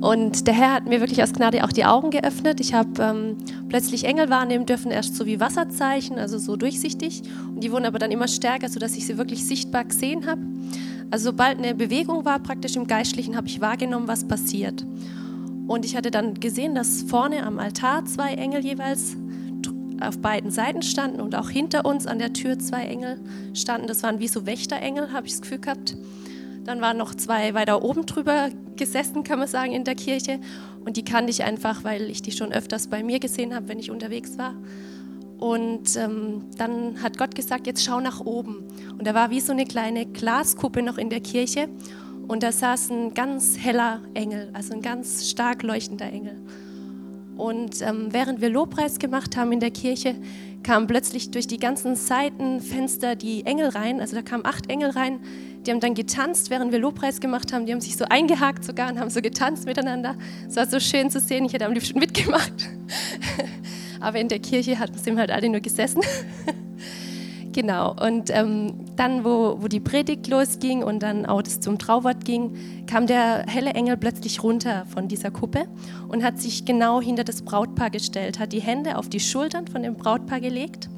Und der Herr hat mir wirklich aus Gnade auch die Augen geöffnet. Ich habe ähm, plötzlich Engel wahrnehmen dürfen, erst so wie Wasserzeichen, also so durchsichtig. Und die wurden aber dann immer stärker, sodass ich sie wirklich sichtbar gesehen habe. Also sobald eine Bewegung war, praktisch im Geistlichen, habe ich wahrgenommen, was passiert. Und ich hatte dann gesehen, dass vorne am Altar zwei Engel jeweils auf beiden Seiten standen und auch hinter uns an der Tür zwei Engel standen. Das waren wie so Wächterengel, habe ich das Gefühl gehabt. Dann waren noch zwei weiter oben drüber gesessen, kann man sagen, in der Kirche. Und die kannte ich einfach, weil ich die schon öfters bei mir gesehen habe, wenn ich unterwegs war. Und ähm, dann hat Gott gesagt, jetzt schau nach oben. Und da war wie so eine kleine Glaskuppe noch in der Kirche. Und da saß ein ganz heller Engel, also ein ganz stark leuchtender Engel. Und ähm, während wir Lobpreis gemacht haben in der Kirche, kamen plötzlich durch die ganzen Seitenfenster die Engel rein. Also da kamen acht Engel rein. Die haben dann getanzt, während wir Lobpreis gemacht haben. Die haben sich so eingehakt sogar und haben so getanzt miteinander. Es war so schön zu sehen. Ich hätte am liebsten mitgemacht. *laughs* Aber in der Kirche sind halt alle nur gesessen. *laughs* Genau, und ähm, dann, wo, wo die Predigt losging und dann auch das zum Trauwort ging, kam der helle Engel plötzlich runter von dieser Kuppe und hat sich genau hinter das Brautpaar gestellt, hat die Hände auf die Schultern von dem Brautpaar gelegt.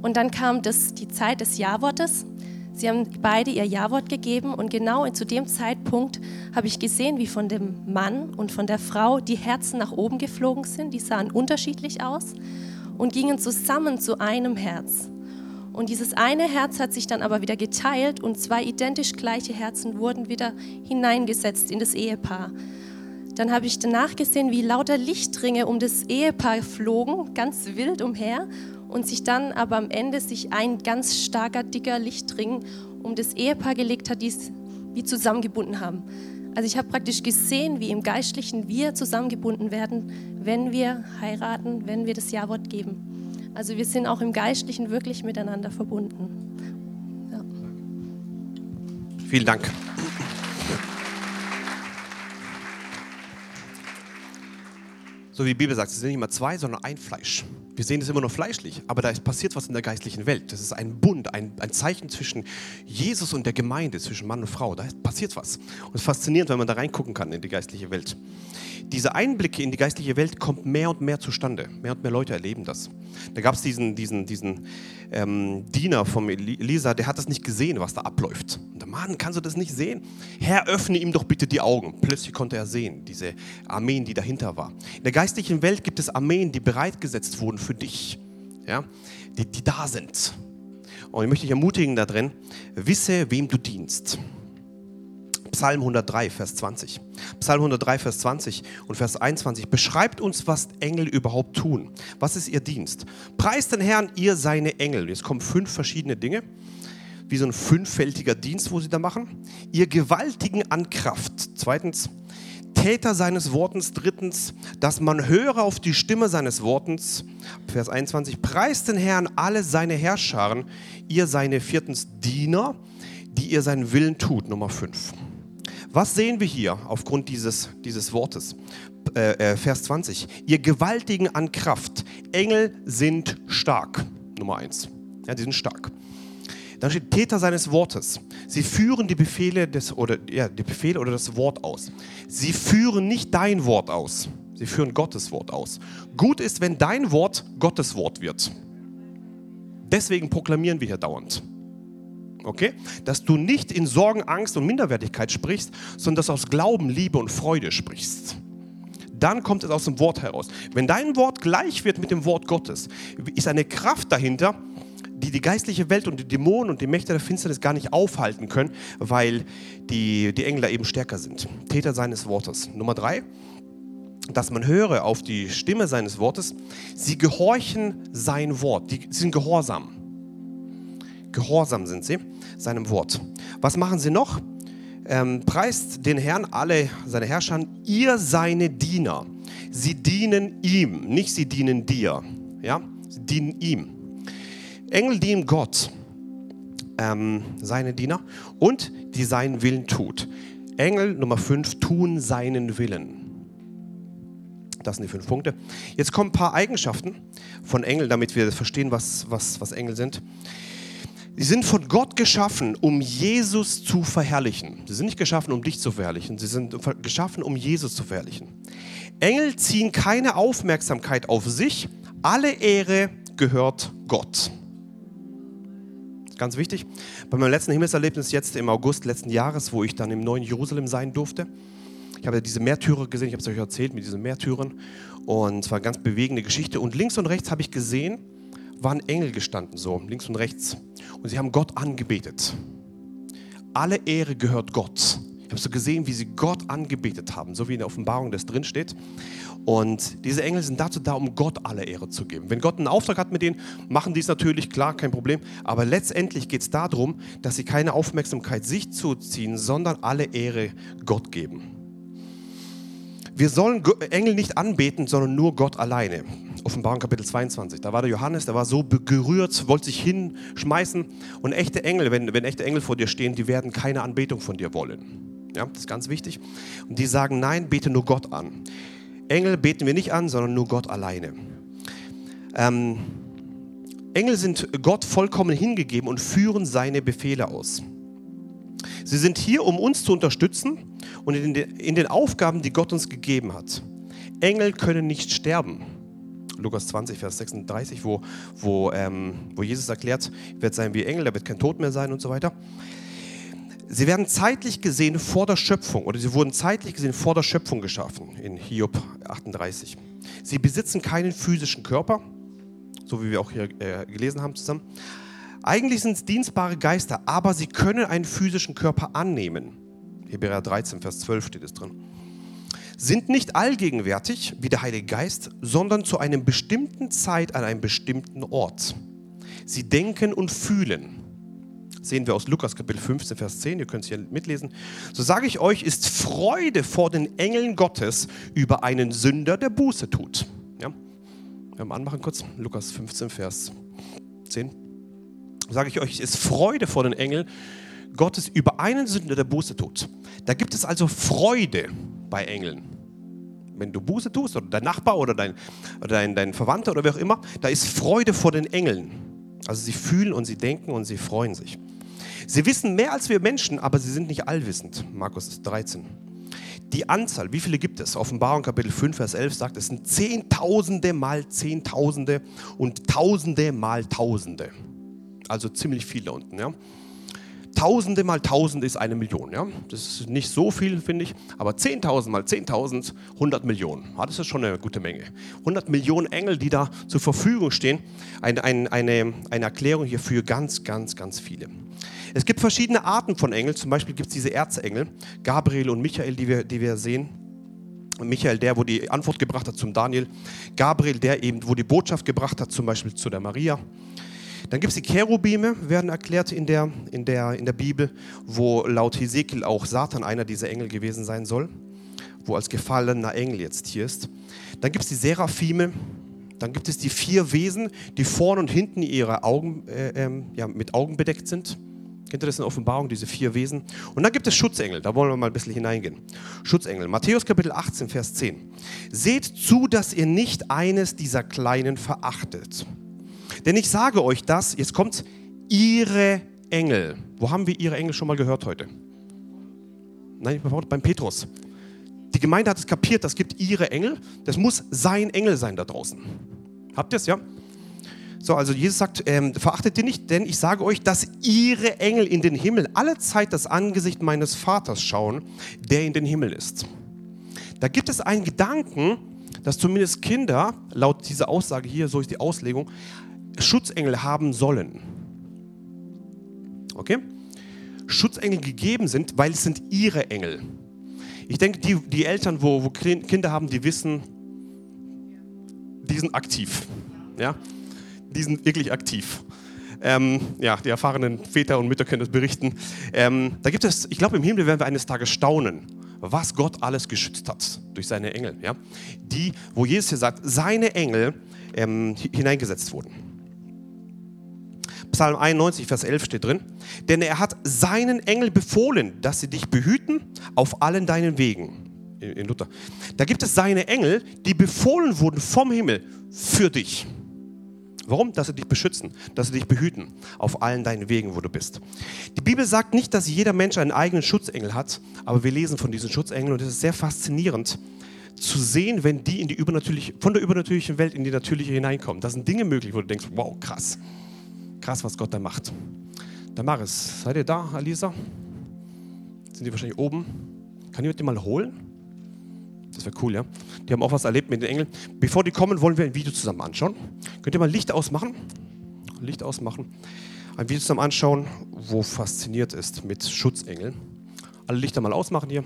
Und dann kam das, die Zeit des Ja-Wortes. Sie haben beide ihr Ja-Wort gegeben und genau zu dem Zeitpunkt habe ich gesehen, wie von dem Mann und von der Frau die Herzen nach oben geflogen sind. Die sahen unterschiedlich aus und gingen zusammen zu einem Herz. Und dieses eine Herz hat sich dann aber wieder geteilt und zwei identisch gleiche Herzen wurden wieder hineingesetzt in das Ehepaar. Dann habe ich danach gesehen, wie lauter Lichtringe um das Ehepaar flogen, ganz wild umher, und sich dann aber am Ende sich ein ganz starker, dicker Lichtring um das Ehepaar gelegt hat, die es wie zusammengebunden haben. Also ich habe praktisch gesehen, wie im Geistlichen wir zusammengebunden werden, wenn wir heiraten, wenn wir das Ja-Wort geben. Also wir sind auch im Geistlichen wirklich miteinander verbunden. Ja. Vielen Dank. So wie die Bibel sagt, es sind nicht immer zwei, sondern ein Fleisch. Wir sehen das immer nur fleischlich, aber da passiert was in der geistlichen Welt. Das ist ein Bund, ein, ein Zeichen zwischen Jesus und der Gemeinde, zwischen Mann und Frau. Da passiert was. Und es ist faszinierend, wenn man da reingucken kann in die geistliche Welt. Diese Einblicke in die geistliche Welt kommt mehr und mehr zustande. Mehr und mehr Leute erleben das. Da gab es diesen, diesen, diesen ähm, Diener von Elisa, der hat das nicht gesehen, was da abläuft. Und der Mann, kannst du das nicht sehen? Herr, öffne ihm doch bitte die Augen. Plötzlich konnte er sehen, diese Armeen, die dahinter war. In der geistlichen Welt gibt es Armeen, die bereitgesetzt wurden für dich, ja? die, die da sind. Und ich möchte dich ermutigen da drin, wisse, wem du dienst. Psalm 103, Vers 20. Psalm 103, Vers 20 und Vers 21 beschreibt uns, was Engel überhaupt tun. Was ist ihr Dienst? Preist den Herrn, ihr seine Engel. Jetzt kommen fünf verschiedene Dinge, wie so ein fünffältiger Dienst, wo sie da machen. Ihr Gewaltigen an Kraft. Zweitens, Täter seines Wortens. Drittens, dass man höre auf die Stimme seines Wortens. Vers 21, preist den Herrn alle seine Herrscharen, ihr seine viertens Diener, die ihr seinen Willen tut. Nummer 5. Was sehen wir hier aufgrund dieses, dieses Wortes? Äh, äh, Vers 20. Ihr Gewaltigen an Kraft. Engel sind stark. Nummer 1. Ja, die sind stark. Dann steht Täter seines Wortes. Sie führen die Befehle, des, oder, ja, die Befehle oder das Wort aus. Sie führen nicht dein Wort aus. Sie führen Gottes Wort aus. Gut ist, wenn dein Wort Gottes Wort wird. Deswegen proklamieren wir hier dauernd. Okay? Dass du nicht in Sorgen, Angst und Minderwertigkeit sprichst, sondern dass du aus Glauben, Liebe und Freude sprichst. Dann kommt es aus dem Wort heraus. Wenn dein Wort gleich wird mit dem Wort Gottes, ist eine Kraft dahinter, die die geistliche Welt und die Dämonen und die Mächte der Finsternis gar nicht aufhalten können, weil die, die Engel eben stärker sind. Täter seines Wortes. Nummer drei, dass man höre auf die Stimme seines Wortes. Sie gehorchen sein Wort. Die sind gehorsam. Gehorsam sind sie seinem Wort. Was machen sie noch? Ähm, preist den Herrn alle seine Herrscher, ihr seine Diener. Sie dienen ihm, nicht sie dienen dir. Ja? Sie dienen ihm. Engel dienen Gott, ähm, seine Diener, und die seinen Willen tut. Engel Nummer 5 tun seinen Willen. Das sind die fünf Punkte. Jetzt kommen ein paar Eigenschaften von Engeln, damit wir verstehen, was, was, was Engel sind. Sie sind von Gott geschaffen, um Jesus zu verherrlichen. Sie sind nicht geschaffen, um dich zu verherrlichen. Sie sind geschaffen, um Jesus zu verherrlichen. Engel ziehen keine Aufmerksamkeit auf sich. Alle Ehre gehört Gott. Ganz wichtig. Bei meinem letzten Himmelserlebnis jetzt im August letzten Jahres, wo ich dann im neuen Jerusalem sein durfte, ich habe diese Märtyrer gesehen, ich habe es euch erzählt mit diesen Märtyrern. Und es war eine ganz bewegende Geschichte. Und links und rechts habe ich gesehen, waren Engel gestanden, so links und rechts. Und sie haben Gott angebetet. Alle Ehre gehört Gott. Ich habe so gesehen, wie sie Gott angebetet haben, so wie in der Offenbarung das drin steht. Und diese Engel sind dazu da, um Gott alle Ehre zu geben. Wenn Gott einen Auftrag hat mit denen, machen die es natürlich, klar, kein Problem. Aber letztendlich geht es darum, dass sie keine Aufmerksamkeit sich zuziehen, sondern alle Ehre Gott geben. Wir sollen Engel nicht anbeten, sondern nur Gott alleine. Offenbarung Kapitel 22. Da war der Johannes, der war so gerührt, wollte sich hinschmeißen. Und echte Engel, wenn, wenn echte Engel vor dir stehen, die werden keine Anbetung von dir wollen. Ja, das ist ganz wichtig. Und die sagen, nein, bete nur Gott an. Engel beten wir nicht an, sondern nur Gott alleine. Ähm, Engel sind Gott vollkommen hingegeben und führen seine Befehle aus. Sie sind hier, um uns zu unterstützen und in den, in den Aufgaben, die Gott uns gegeben hat. Engel können nicht sterben. Lukas 20, Vers 36, wo, wo, ähm, wo Jesus erklärt, ich werde sein wie Engel, da wird kein Tod mehr sein und so weiter. Sie werden zeitlich gesehen vor der Schöpfung oder sie wurden zeitlich gesehen vor der Schöpfung geschaffen in Hiob 38. Sie besitzen keinen physischen Körper, so wie wir auch hier äh, gelesen haben zusammen. Eigentlich sind es dienstbare Geister, aber sie können einen physischen Körper annehmen. Hebräer 13, Vers 12 steht es drin. Sind nicht allgegenwärtig wie der Heilige Geist, sondern zu einer bestimmten Zeit an einem bestimmten Ort. Sie denken und fühlen. Sehen wir aus Lukas Kapitel 15, Vers 10, ihr könnt es hier mitlesen. So sage ich euch, ist Freude vor den Engeln Gottes über einen Sünder, der Buße tut. Ja? Wir haben anmachen kurz. Lukas 15, Vers 10 sage ich euch, ist Freude vor den Engeln Gottes über einen Sünder, der Buße tut. Da gibt es also Freude bei Engeln. Wenn du Buße tust oder dein Nachbar oder dein, oder dein, dein Verwandter oder wer auch immer, da ist Freude vor den Engeln. Also sie fühlen und sie denken und sie freuen sich. Sie wissen mehr als wir Menschen, aber sie sind nicht allwissend. Markus 13. Die Anzahl, wie viele gibt es? Offenbarung Kapitel 5, Vers 11 sagt, es sind Zehntausende mal Zehntausende und Tausende mal Tausende. Also ziemlich viel da unten. Ja. Tausende mal Tausend ist eine Million. Ja? Das ist nicht so viel, finde ich, aber 10.000 mal 10.000, 100 Millionen. Ja, das ist schon eine gute Menge. 100 Millionen Engel, die da zur Verfügung stehen. Ein, ein, eine, eine Erklärung hier für ganz, ganz, ganz viele. Es gibt verschiedene Arten von Engeln. Zum Beispiel gibt es diese Erzengel, Gabriel und Michael, die wir, die wir sehen. Michael, der, wo die Antwort gebracht hat zum Daniel. Gabriel, der eben, wo die Botschaft gebracht hat, zum Beispiel zu der Maria. Dann gibt es die Cherubime, werden erklärt in der, in, der, in der Bibel, wo laut Hesekiel auch Satan einer dieser Engel gewesen sein soll, wo als gefallener Engel jetzt hier ist. Dann gibt es die Seraphime, dann gibt es die vier Wesen, die vorne und hinten ihre Augen, äh, äh, ja, mit Augen bedeckt sind. Kennt ihr das in der Offenbarung, diese vier Wesen? Und dann gibt es Schutzengel, da wollen wir mal ein bisschen hineingehen. Schutzengel, Matthäus Kapitel 18, Vers 10. Seht zu, dass ihr nicht eines dieser Kleinen verachtet. Denn ich sage euch das, jetzt kommt ihre Engel. Wo haben wir ihre Engel schon mal gehört heute? Nein, beim Petrus. Die Gemeinde hat es kapiert, das gibt ihre Engel. Das muss sein Engel sein da draußen. Habt ihr es, ja? So, also Jesus sagt, ähm, verachtet ihr nicht, denn ich sage euch, dass ihre Engel in den Himmel alle Zeit das Angesicht meines Vaters schauen, der in den Himmel ist. Da gibt es einen Gedanken, dass zumindest Kinder, laut dieser Aussage hier, so ist die Auslegung, Schutzengel haben sollen. Okay? Schutzengel gegeben sind, weil es sind ihre Engel. Ich denke, die, die Eltern, wo, wo Kinder haben, die wissen, die sind aktiv. Ja? Die sind wirklich aktiv. Ähm, ja, die erfahrenen Väter und Mütter können das berichten. Ähm, da gibt es, ich glaube, im Himmel werden wir eines Tages staunen, was Gott alles geschützt hat durch seine Engel. Ja? Die, wo Jesus hier sagt, seine Engel ähm, hineingesetzt wurden. Psalm 91, Vers 11 steht drin. Denn er hat seinen Engel befohlen, dass sie dich behüten auf allen deinen Wegen. In, Luther. Da gibt es seine Engel, die befohlen wurden vom Himmel für dich. Warum? Dass sie dich beschützen, dass sie dich behüten auf allen deinen Wegen, wo du bist. Die Bibel sagt nicht, dass jeder Mensch einen eigenen Schutzengel hat, aber wir lesen von diesen Schutzengeln und es ist sehr faszinierend zu sehen, wenn die in die übernatürliche, von der übernatürlichen Welt in die natürliche hineinkommen. Da sind Dinge möglich, wo du denkst, wow, krass. Krass, was Gott da macht. Damaris, seid ihr da, Alisa? Sind die wahrscheinlich oben? Kann jemand die mal holen? Das wäre cool, ja. Die haben auch was erlebt mit den Engeln. Bevor die kommen, wollen wir ein Video zusammen anschauen. Könnt ihr mal Licht ausmachen? Licht ausmachen. Ein Video zusammen anschauen, wo fasziniert ist mit Schutzengeln. Alle Lichter mal ausmachen hier,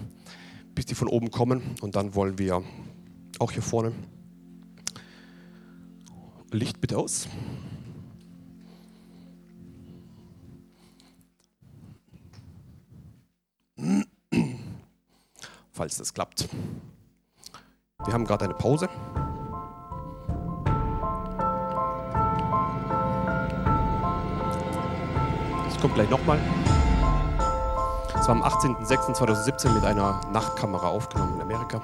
bis die von oben kommen. Und dann wollen wir auch hier vorne Licht bitte aus. *clears throat* Falls das klappt. Wir haben gerade eine Pause. Das kommt gleich nochmal. Das war am 18.06.2017 mit einer Nachtkamera aufgenommen in Amerika.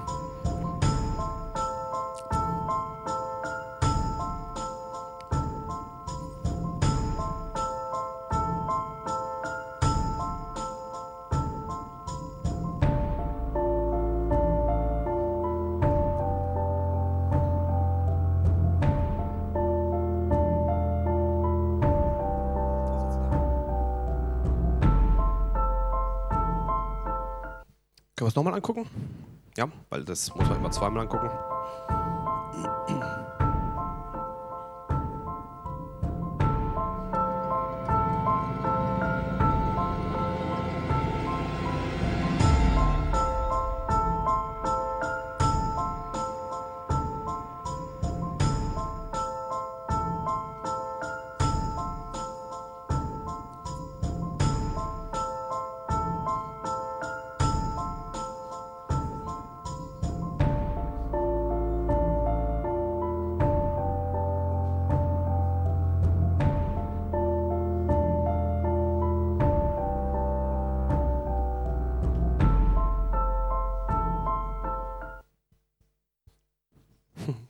Nochmal angucken? Ja, weil das muss man immer zweimal angucken.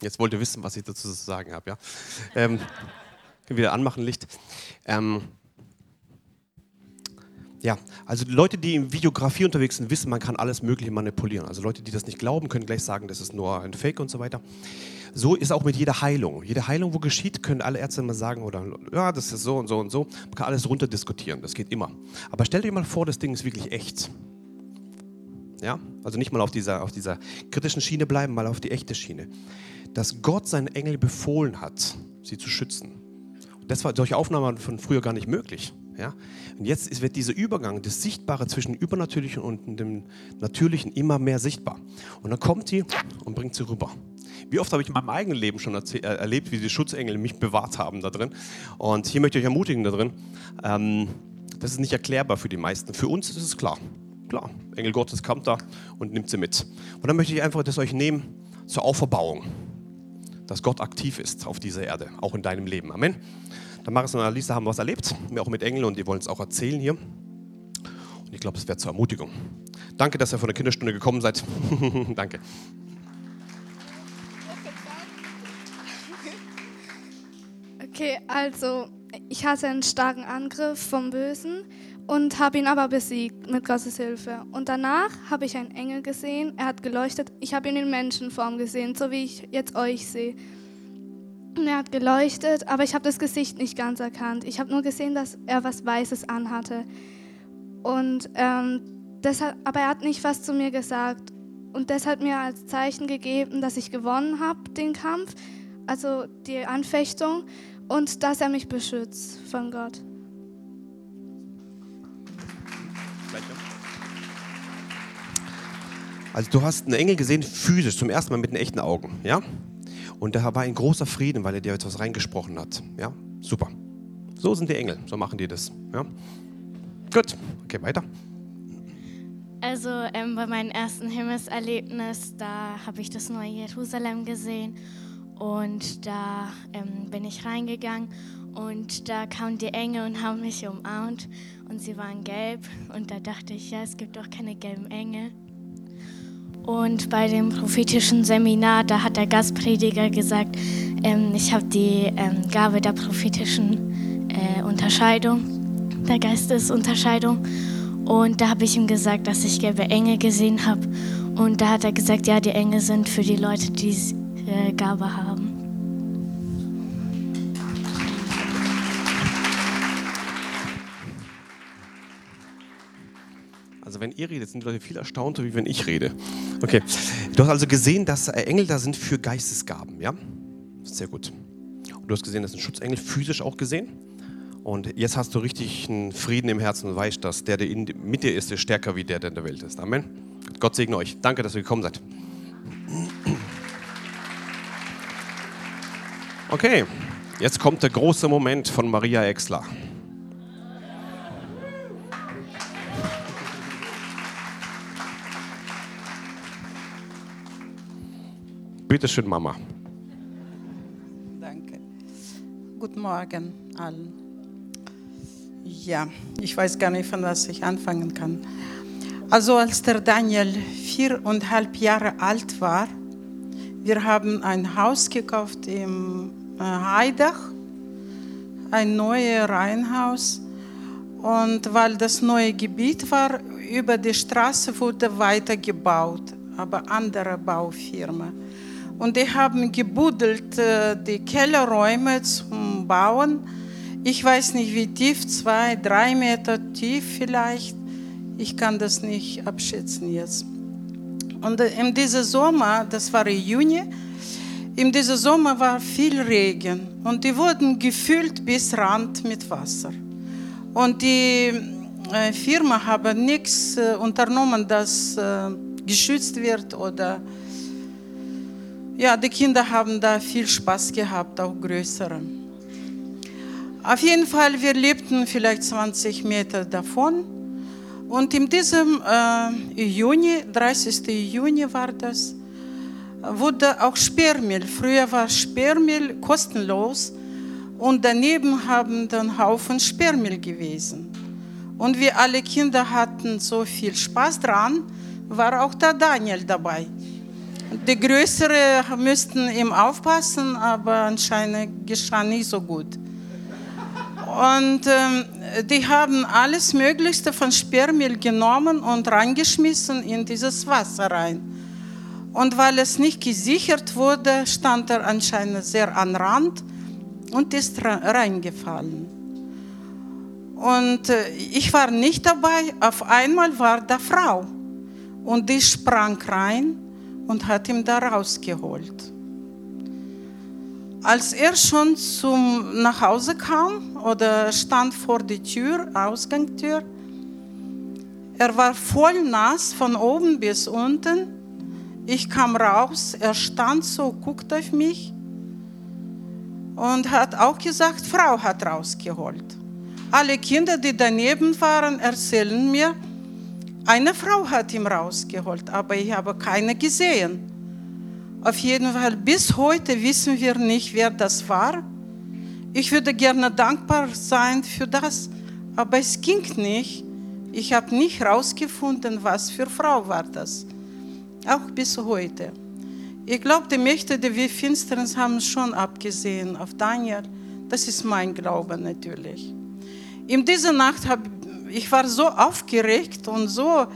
Jetzt wollt ihr wissen, was ich dazu zu sagen habe. Ja? Ähm, wieder anmachen, Licht. Ähm, ja, also Leute, die in Videografie unterwegs sind, wissen, man kann alles Mögliche manipulieren. Also Leute, die das nicht glauben, können gleich sagen, das ist nur ein Fake und so weiter. So ist auch mit jeder Heilung. Jede Heilung, wo geschieht, können alle Ärzte immer sagen, oder ja, das ist so und so und so. Man kann alles runterdiskutieren, das geht immer. Aber stell dir mal vor, das Ding ist wirklich echt. Ja, also nicht mal auf dieser, auf dieser kritischen Schiene bleiben, mal auf die echte Schiene. Dass Gott seinen Engel befohlen hat, sie zu schützen. Und das war, solche Aufnahmen von früher gar nicht möglich. Ja? Und jetzt wird dieser Übergang, das Sichtbare zwischen Übernatürlichen und dem Natürlichen immer mehr sichtbar. Und dann kommt sie und bringt sie rüber. Wie oft habe ich in meinem eigenen Leben schon äh, erlebt, wie die Schutzengel mich bewahrt haben da drin. Und hier möchte ich euch ermutigen da drin. Ähm, das ist nicht erklärbar für die meisten. Für uns ist es klar. Klar, Engel Gottes kommt da und nimmt sie mit. Und dann möchte ich einfach das euch nehmen zur Auferbauung, dass Gott aktiv ist auf dieser Erde, auch in deinem Leben. Amen. Dann Maris und Alisa haben was erlebt, wir auch mit Engeln und die wollen es auch erzählen hier. Und ich glaube, es wäre zur Ermutigung. Danke, dass ihr von der Kinderstunde gekommen seid. *laughs* Danke. Okay, also ich hatte einen starken Angriff vom Bösen und habe ihn aber besiegt mit Gottes Hilfe. Und danach habe ich einen Engel gesehen, er hat geleuchtet. Ich habe ihn in Menschenform gesehen, so wie ich jetzt euch sehe. Und er hat geleuchtet, aber ich habe das Gesicht nicht ganz erkannt. Ich habe nur gesehen, dass er was Weißes anhatte. Und ähm, deshalb, aber er hat nicht was zu mir gesagt. Und das hat mir als Zeichen gegeben, dass ich gewonnen habe, den Kampf, also die Anfechtung, und dass er mich beschützt von Gott. Also du hast einen Engel gesehen, physisch, zum ersten Mal mit den echten Augen, ja? Und da war ein großer Frieden, weil er dir etwas reingesprochen hat, ja? Super. So sind die Engel, so machen die das, ja? Gut, okay, weiter. Also ähm, bei meinem ersten Himmelserlebnis, da habe ich das neue Jerusalem gesehen und da ähm, bin ich reingegangen Und da kamen die Engel und haben mich umarmt und sie waren gelb. Und da dachte ich, ja, es gibt doch keine gelben Engel. Und bei dem prophetischen Seminar, da hat der Gastprediger gesagt, ähm, ich habe die ähm, Gabe der prophetischen äh, Unterscheidung, der Geistesunterscheidung. Und da habe ich ihm gesagt, dass ich gelbe Engel gesehen habe. Und da hat er gesagt, ja, die Engel sind für die Leute, die äh, Gabe haben. Also wenn ihr redet, sind die Leute viel erstaunter, wie wenn ich rede. Okay. Du hast also gesehen, dass äh, Engel da sind für Geistesgaben, ja? Sehr gut. Und du hast gesehen, das ist ein Schutzengel, physisch auch gesehen. Und jetzt hast du richtig einen Frieden im Herzen und weißt, dass der, der in, mit dir ist, ist stärker wie der, der in der Welt ist. Amen. Gott segne euch. Danke, dass ihr gekommen seid. Okay, jetzt kommt der große Moment von Maria Exler. Bitte schön, Mama. Danke. Guten Morgen allen. Ja, ich weiß gar nicht, von was ich anfangen kann. Also als der Daniel viereinhalb Jahre alt war, wir haben ein Haus gekauft im äh, Heidach, ein neues Reihenhaus. Und weil das neue Gebiet war, über die Straße wurde weiter gebaut, aber andere Baufirma. Und die haben gebuddelt äh, die Kellerräume zum Bauen. Ich weiß nicht, wie tief, zwei, drei Meter tief vielleicht. Ich kann das nicht abschätzen jetzt. Und in diesem Sommer, das war Juni, in diesem Sommer war viel Regen und die wurden gefüllt bis Rand mit Wasser. Und die äh, Firma haben nichts äh, unternommen, dass äh, geschützt wird oder ja, die Kinder haben da viel Spaß gehabt, auch größere. Auf jeden Fall, wir lebten vielleicht 20 Meter davon. Und in diesem äh, Juni, 30. Juni war das, wurde auch Sperrmehl. Früher war Sperrmehl kostenlos und daneben haben dann Haufen Sperrmehl gewesen. Und wir alle Kinder hatten so viel Spaß dran, war auch der Daniel dabei. Die Größeren müssten ihm aufpassen, aber anscheinend geschah nicht so gut. Und ähm, die haben alles Möglichste von Sperrmehl genommen und reingeschmissen in dieses Wasser rein. Und weil es nicht gesichert wurde, stand er anscheinend sehr an Rand und ist reingefallen. Und äh, ich war nicht dabei. Auf einmal war da Frau und die sprang rein und hat ihn da rausgeholt. Als er schon zum nach Hause kam oder stand vor der Tür, Ausgangstür, er war voll nass von oben bis unten. Ich kam raus, er stand so, guckt auf mich und hat auch gesagt, Frau hat rausgeholt. Alle Kinder, die daneben waren, erzählen mir, eine Frau hat ihn rausgeholt, aber ich habe keine gesehen. Auf jeden Fall, bis heute wissen wir nicht, wer das war. Ich würde gerne dankbar sein für das, aber es ging nicht. Ich habe nicht herausgefunden, was für Frau war das. Auch bis heute. Ich glaube, die Mächte der Finsternis haben schon abgesehen auf Daniel. Das ist mein Glaube natürlich. In dieser Nacht habe ich war so aufgeregt und so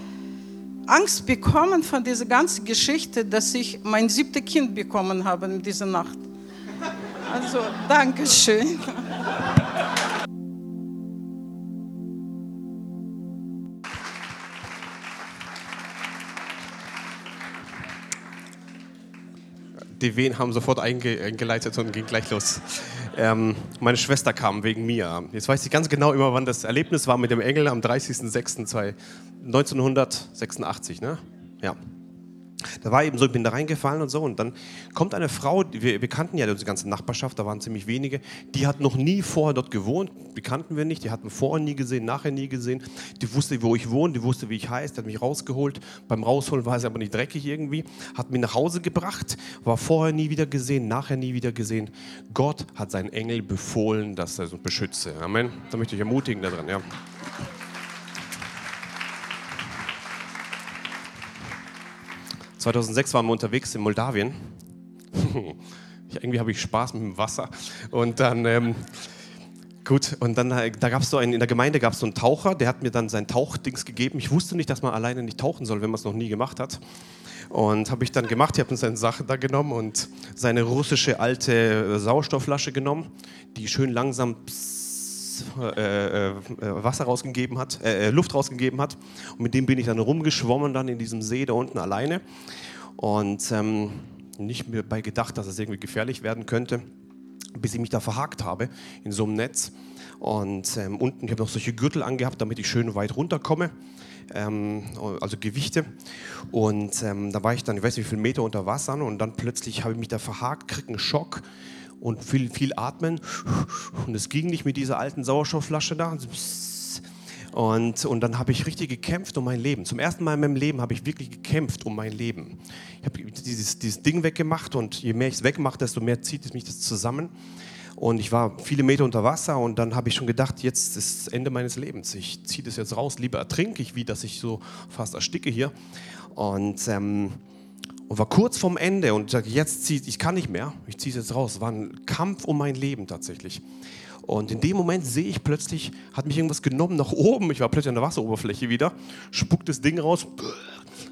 Angst bekommen von dieser ganzen Geschichte, dass ich mein siebtes Kind bekommen habe in dieser Nacht. Also, danke schön. Die Wehen haben sofort einge eingeleitet und ging gleich los. Ähm, meine Schwester kam wegen mir. Jetzt weiß ich ganz genau immer, wann das Erlebnis war mit dem Engel am 30.06.1986. Ne? Ja. Da war eben so, ich bin da reingefallen und so. Und dann kommt eine Frau, wir, wir kannten ja unsere ganze Nachbarschaft, da waren ziemlich wenige. Die hat noch nie vorher dort gewohnt, die kannten wir nicht. Die hatten vorher nie gesehen, nachher nie gesehen. Die wusste, wo ich wohne, die wusste, wie ich heiße, die hat mich rausgeholt. Beim Rausholen war sie aber nicht dreckig irgendwie. Hat mich nach Hause gebracht, war vorher nie wieder gesehen, nachher nie wieder gesehen. Gott hat seinen Engel befohlen, dass er uns beschütze. Amen. Da möchte ich ermutigen daran, ja. 2006 waren wir unterwegs in Moldawien. *laughs* Irgendwie habe ich Spaß mit dem Wasser. Und dann, ähm, gut, und dann äh, da gab es so einen, in der Gemeinde gab es so einen Taucher, der hat mir dann sein Tauchdings gegeben. Ich wusste nicht, dass man alleine nicht tauchen soll, wenn man es noch nie gemacht hat. Und habe ich dann gemacht, ich habe seine Sachen da genommen und seine russische alte Sauerstoffflasche genommen, die schön langsam pss, äh, äh, Wasser rausgegeben hat, äh, äh, Luft rausgegeben hat. Und mit dem bin ich dann rumgeschwommen, dann in diesem See da unten alleine. Und ähm, nicht mehr bei gedacht, dass es irgendwie gefährlich werden könnte, bis ich mich da verhakt habe in so einem Netz. Und ähm, unten, ich habe noch solche Gürtel angehabt, damit ich schön weit runterkomme, ähm, also Gewichte. Und ähm, da war ich dann, ich weiß nicht wie viele Meter unter Wasser und dann plötzlich habe ich mich da verhakt, kriege einen Schock und viel, viel atmen. Und es ging nicht mit dieser alten Sauerstoffflasche da. Und, und dann habe ich richtig gekämpft um mein Leben. Zum ersten Mal in meinem Leben habe ich wirklich gekämpft um mein Leben. Ich habe dieses, dieses Ding weggemacht und je mehr ich es wegmache, desto mehr zieht es mich das zusammen. Und ich war viele Meter unter Wasser und dann habe ich schon gedacht, jetzt ist das Ende meines Lebens. Ich ziehe das jetzt raus. Lieber ertrinke ich, wie dass ich so fast ersticke hier. Und, ähm, und war kurz vorm Ende und sage, jetzt ziehe ich kann nicht mehr. Ich ziehe es jetzt raus. War ein Kampf um mein Leben tatsächlich. Und in dem Moment sehe ich plötzlich, hat mich irgendwas genommen nach oben. Ich war plötzlich an der Wasseroberfläche wieder, spuckt das Ding raus,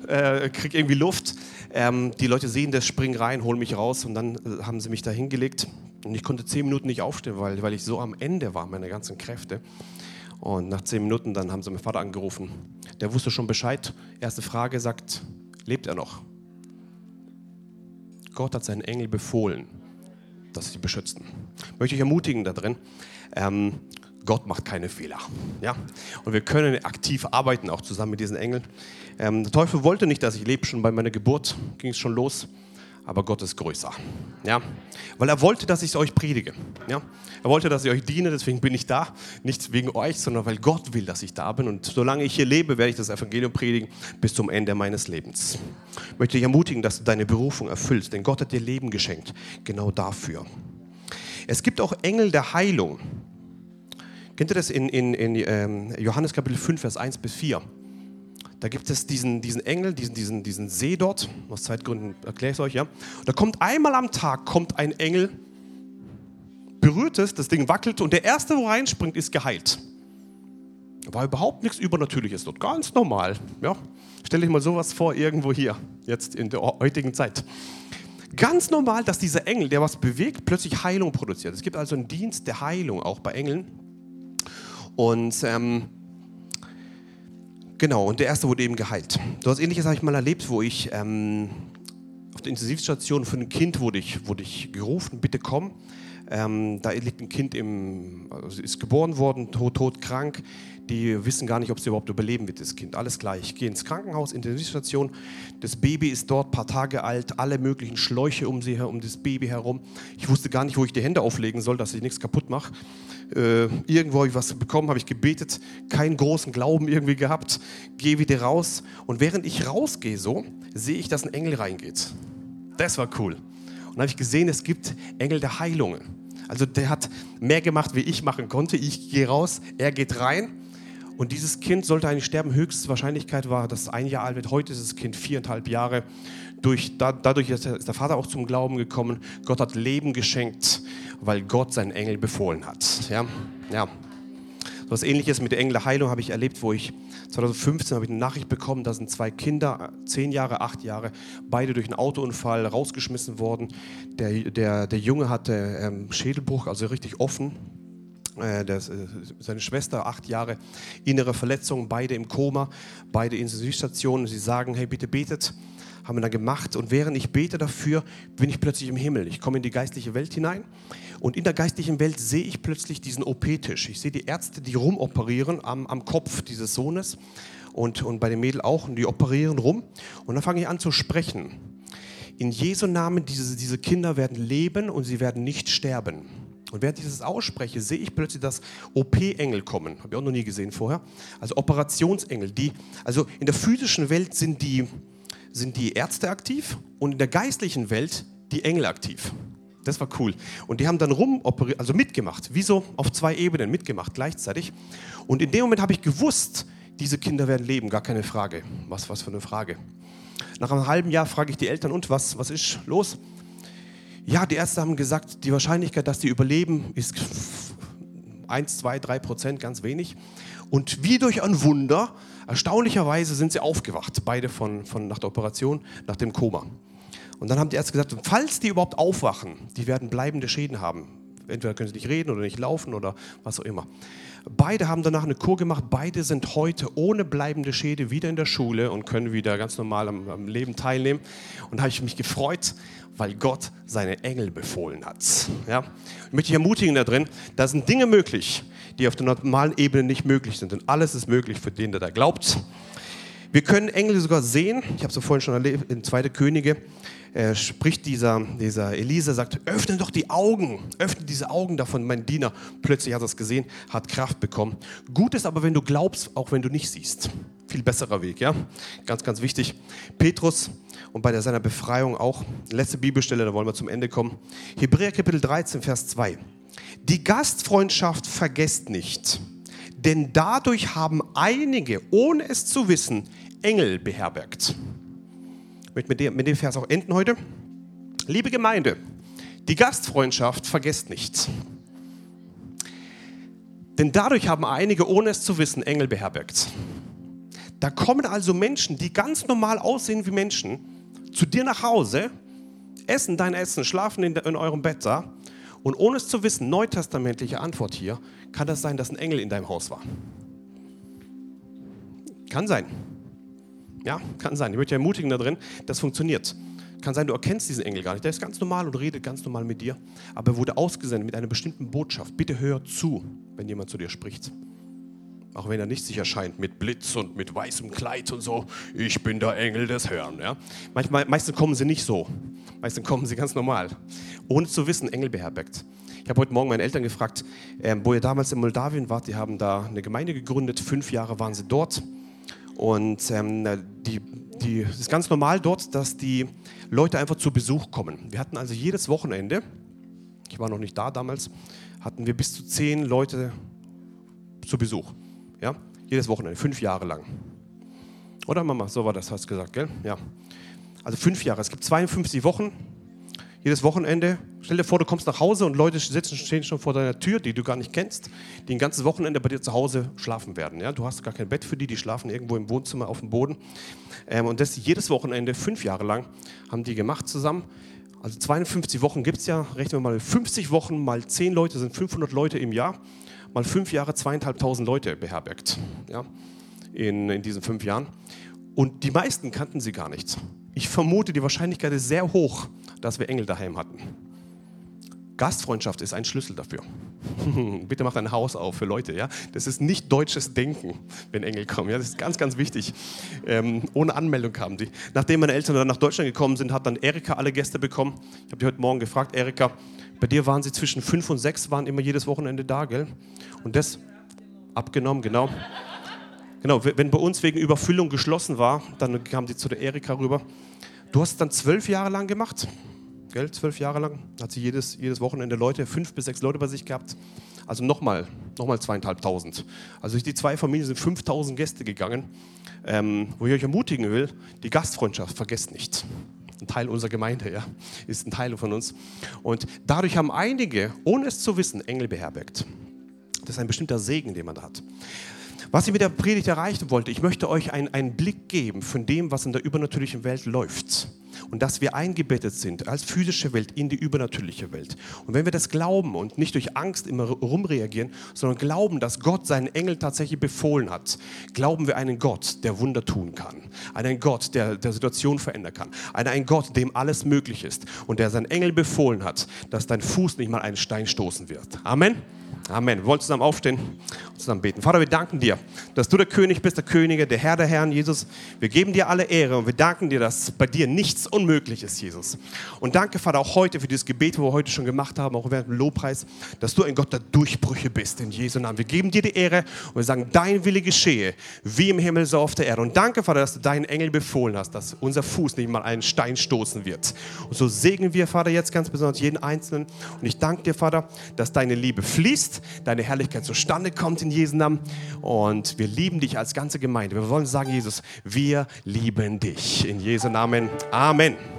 äh, krieg irgendwie Luft. Ähm, die Leute sehen das, springen rein, holen mich raus und dann äh, haben sie mich da hingelegt. Und ich konnte zehn Minuten nicht aufstehen, weil, weil ich so am Ende war, meine ganzen Kräfte. Und nach zehn Minuten dann haben sie meinen Vater angerufen. Der wusste schon Bescheid. Erste Frage sagt, lebt er noch? Gott hat seinen Engel befohlen, dass sie beschützen. Möchte ich ermutigen da drin. Ähm, Gott macht keine Fehler. Ja? Und wir können aktiv arbeiten, auch zusammen mit diesen Engeln. Ähm, der Teufel wollte nicht, dass ich lebe. Schon bei meiner Geburt ging es schon los aber Gott ist größer. Ja? Weil er wollte, dass ich es euch predige. Ja? Er wollte, dass ich euch diene, deswegen bin ich da. Nicht wegen euch, sondern weil Gott will, dass ich da bin. Und solange ich hier lebe, werde ich das Evangelium predigen bis zum Ende meines Lebens. Ich möchte dich ermutigen, dass du deine Berufung erfüllst, denn Gott hat dir Leben geschenkt. Genau dafür. Es gibt auch Engel der Heilung. Kennt ihr das in, in, in ähm, Johannes Kapitel 5, Vers 1 bis 4? Da gibt es diesen, diesen Engel, diesen, diesen, diesen See dort. Aus Zeitgründen erkläre ich es euch, ja. Da kommt einmal am Tag kommt ein Engel, berührt es, das Ding wackelt und der Erste, wo reinspringt, ist geheilt. War überhaupt nichts Übernatürliches dort, ganz normal. Ja. Stell dich mal sowas vor, irgendwo hier, jetzt in der heutigen Zeit. Ganz normal, dass dieser Engel, der was bewegt, plötzlich Heilung produziert. Es gibt also einen Dienst der Heilung auch bei Engeln. Und ähm, Genau, und der erste wurde eben geheilt. Du hast ähnliches habe ich mal erlebt, wo ich ähm, auf der Intensivstation für ein Kind wurde ich, wurde ich gerufen, bitte komm. Ähm, da liegt ein Kind im, also ist geboren worden, tot, tot, krank. Die wissen gar nicht, ob sie überhaupt überleben wird, das Kind. Alles gleich. Ich gehe ins Krankenhaus, Intensivstation. Das Baby ist dort, paar Tage alt, alle möglichen Schläuche um sie um das Baby herum. Ich wusste gar nicht, wo ich die Hände auflegen soll, dass ich nichts kaputt mache. Äh, irgendwo habe ich was bekommen, habe ich gebetet, keinen großen Glauben irgendwie gehabt, gehe wieder raus. Und während ich rausgehe, so sehe ich, dass ein Engel reingeht. Das war cool. Und dann habe ich gesehen, es gibt Engel der Heilungen. Also der hat mehr gemacht, wie ich machen konnte. Ich gehe raus, er geht rein. Und dieses Kind sollte eigentlich sterben. Höchstwahrscheinlichkeit war, dass es ein Jahr alt wird. Heute ist das Kind viereinhalb Jahre. Durch, da, dadurch ist der Vater auch zum Glauben gekommen. Gott hat Leben geschenkt, weil Gott seinen Engel befohlen hat. Ja, ja. So was Ähnliches mit der Engel der Heilung habe ich erlebt, wo ich 2015 habe ich eine Nachricht bekommen, da sind zwei Kinder, zehn Jahre, acht Jahre, beide durch einen Autounfall rausgeschmissen worden. Der, der, der Junge hatte ähm, Schädelbruch, also richtig offen. Äh, äh, seine Schwester, acht Jahre, innere Verletzungen, beide im Koma, beide in Intensivstationen. Sie sagen, hey, bitte betet haben wir dann gemacht. Und während ich bete dafür, bin ich plötzlich im Himmel. Ich komme in die geistliche Welt hinein. Und in der geistlichen Welt sehe ich plötzlich diesen OP-Tisch. Ich sehe die Ärzte, die rumoperieren am, am Kopf dieses Sohnes. und, und bei den Mädels auch und die operieren rum. Und dann fange ich an zu sprechen. In Jesu Namen, diese, diese Kinder werden leben und sie werden nicht sterben. Und während ich das ausspreche, sehe ich plötzlich das OP-Engel kommen. Habe ich auch noch nie gesehen vorher. Also Operationsengel. Die, also in der physischen Welt sind die, sind die Ärzte aktiv und in der geistlichen Welt die Engel aktiv. Das war cool. Und die haben dann rum, also mitgemacht, wie so auf zwei Ebenen mitgemacht gleichzeitig. Und in dem Moment habe ich gewusst, diese Kinder werden leben, gar keine Frage. Was, was für eine Frage. Nach einem halben Jahr frage ich die Eltern, und was, was ist los? Ja, die Ärzte haben gesagt, die Wahrscheinlichkeit, dass die überleben, ist 1, 2, 3 Prozent, ganz wenig. Und wie durch ein Wunder, erstaunlicherweise sind sie aufgewacht, beide von, von nach der Operation, nach dem Koma. Und dann haben die Ärzte gesagt, falls die überhaupt aufwachen, die werden bleibende Schäden haben. Entweder können sie nicht reden oder nicht laufen oder was auch immer. Beide haben danach eine Kur gemacht. Beide sind heute ohne bleibende Schäde wieder in der Schule und können wieder ganz normal am, am Leben teilnehmen. Und da habe ich mich gefreut, weil Gott seine Engel befohlen hat. Ja? Ich möchte dich ermutigen da drin, da sind Dinge möglich, die auf der normalen Ebene nicht möglich sind. Und alles ist möglich für den, der da glaubt. Wir können Engel sogar sehen. Ich habe es vorhin schon erlebt in 2. Könige äh, spricht dieser, dieser Elisa, sagt, öffne doch die Augen, öffne diese Augen davon. Mein Diener plötzlich hat das gesehen, hat Kraft bekommen. Gut ist aber, wenn du glaubst, auch wenn du nicht siehst. Viel besserer Weg, ja? Ganz, ganz wichtig. Petrus und bei seiner Befreiung auch. Letzte Bibelstelle, da wollen wir zum Ende kommen. Hebräer Kapitel 13, Vers 2. Die Gastfreundschaft vergesst nicht, denn dadurch haben einige, ohne es zu wissen, Engel beherbergt. Ich möchte mit dem, mit dem Vers auch enden heute. Liebe Gemeinde, die Gastfreundschaft vergesst nicht. Denn dadurch haben einige, ohne es zu wissen, Engel beherbergt. Da kommen also Menschen, die ganz normal aussehen wie Menschen, zu dir nach Hause, essen dein Essen, schlafen in, in eurem Bett da und ohne es zu wissen, neutestamentliche Antwort hier, kann das sein, dass ein Engel in deinem Haus war. Kann sein. Ja, kann sein. Ich möchte dich ermutigen da drin, das funktioniert. Kann sein, du erkennst diesen Engel gar nicht. Der ist ganz normal und redet ganz normal mit dir. Aber er wurde ausgesendet mit einer bestimmten Botschaft. Bitte hör zu, wenn jemand zu dir spricht. Auch wenn er nicht sich erscheint mit Blitz und mit weißem Kleid und so. Ich bin der Engel des Herrn. Ja? Manchmal, meistens kommen sie nicht so. Meistens kommen sie ganz normal. Ohne zu wissen, Engel beherbergt. Ich habe heute Morgen meine Eltern gefragt, äh, wo ihr damals in Moldawien wart. Die haben da eine Gemeinde gegründet. Fünf Jahre waren sie dort. Und ähm, die, die, es ist ganz normal dort, dass die Leute einfach zu Besuch kommen. Wir hatten also jedes Wochenende, ich war noch nicht da damals, hatten wir bis zu zehn Leute zu Besuch. Ja? Jedes Wochenende, fünf Jahre lang. Oder Mama, so war das, hast du gesagt, gell? Ja. Also fünf Jahre. Es gibt 52 Wochen, jedes Wochenende. Stell dir vor, du kommst nach Hause und Leute sitzen, stehen schon vor deiner Tür, die du gar nicht kennst, die ein ganzes Wochenende bei dir zu Hause schlafen werden. Ja? Du hast gar kein Bett für die, die schlafen irgendwo im Wohnzimmer auf dem Boden. Ähm, und das jedes Wochenende, fünf Jahre lang, haben die gemacht zusammen. Also 52 Wochen gibt es ja, rechnen wir mal 50 Wochen mal 10 Leute sind 500 Leute im Jahr, mal fünf Jahre zweieinhalbtausend Leute beherbergt. Ja? In, in diesen fünf Jahren. Und die meisten kannten sie gar nicht. Ich vermute, die Wahrscheinlichkeit ist sehr hoch, dass wir Engel daheim hatten. Gastfreundschaft ist ein Schlüssel dafür. *laughs* Bitte mach dein Haus auf für Leute. Ja? Das ist nicht deutsches Denken, wenn Engel kommen. Ja? Das ist ganz, ganz wichtig. Ähm, ohne Anmeldung kamen die. Nachdem meine Eltern dann nach Deutschland gekommen sind, hat dann Erika alle Gäste bekommen. Ich habe die heute Morgen gefragt, Erika, bei dir waren sie zwischen fünf und sechs, waren immer jedes Wochenende da, gell? Und das abgenommen, genau. Genau, wenn bei uns wegen Überfüllung geschlossen war, dann kamen die zu der Erika rüber. Du hast es dann zwölf Jahre lang gemacht, gell? Zwölf Jahre lang hat sie jedes, jedes Wochenende Leute, fünf bis sechs Leute bei sich gehabt. Also nochmal, nochmal zweieinhalbtausend. Also durch die zwei Familien sind 5000 Gäste gegangen. Ähm, wo ich euch ermutigen will, die Gastfreundschaft vergesst nicht. Teil unserer Gemeinde, ja, ist ein Teil von uns. Und dadurch haben einige, ohne es zu wissen, Engel beherbergt. Das ist ein bestimmter Segen, den man da hat. Was ich mit der Predigt erreichen wollte, ich möchte euch einen, einen Blick geben von dem, was in der übernatürlichen Welt läuft. Und dass wir eingebettet sind als physische Welt in die übernatürliche Welt. Und wenn wir das glauben und nicht durch Angst immer rumreagieren, sondern glauben, dass Gott seinen Engel tatsächlich befohlen hat, glauben wir einen Gott, der Wunder tun kann. Einen Gott, der der Situation verändern kann. Einen Gott, dem alles möglich ist und der seinen Engel befohlen hat, dass dein Fuß nicht mal einen Stein stoßen wird. Amen. Amen. Wir wollen zusammen aufstehen und zusammen beten. Vater, wir danken dir, dass du der König bist, der Könige, der Herr der Herren, Jesus. Wir geben dir alle Ehre und wir danken dir, dass bei dir nichts unmöglich ist, Jesus. Und danke, Vater, auch heute für dieses Gebet, wo wir heute schon gemacht haben, auch während dem Lobpreis, dass du ein Gott der Durchbrüche bist, in Jesu Namen. Wir geben dir die Ehre und wir sagen, dein Wille geschehe, wie im Himmel, so auf der Erde. Und danke, Vater, dass du deinen Engel befohlen hast, dass unser Fuß nicht mal einen Stein stoßen wird. Und so segnen wir, Vater, jetzt ganz besonders jeden Einzelnen. Und ich danke dir, Vater, dass deine Liebe fließt deine Herrlichkeit zustande kommt in Jesu Namen. Und wir lieben dich als ganze Gemeinde. Wir wollen sagen, Jesus, wir lieben dich. In Jesu Namen. Amen.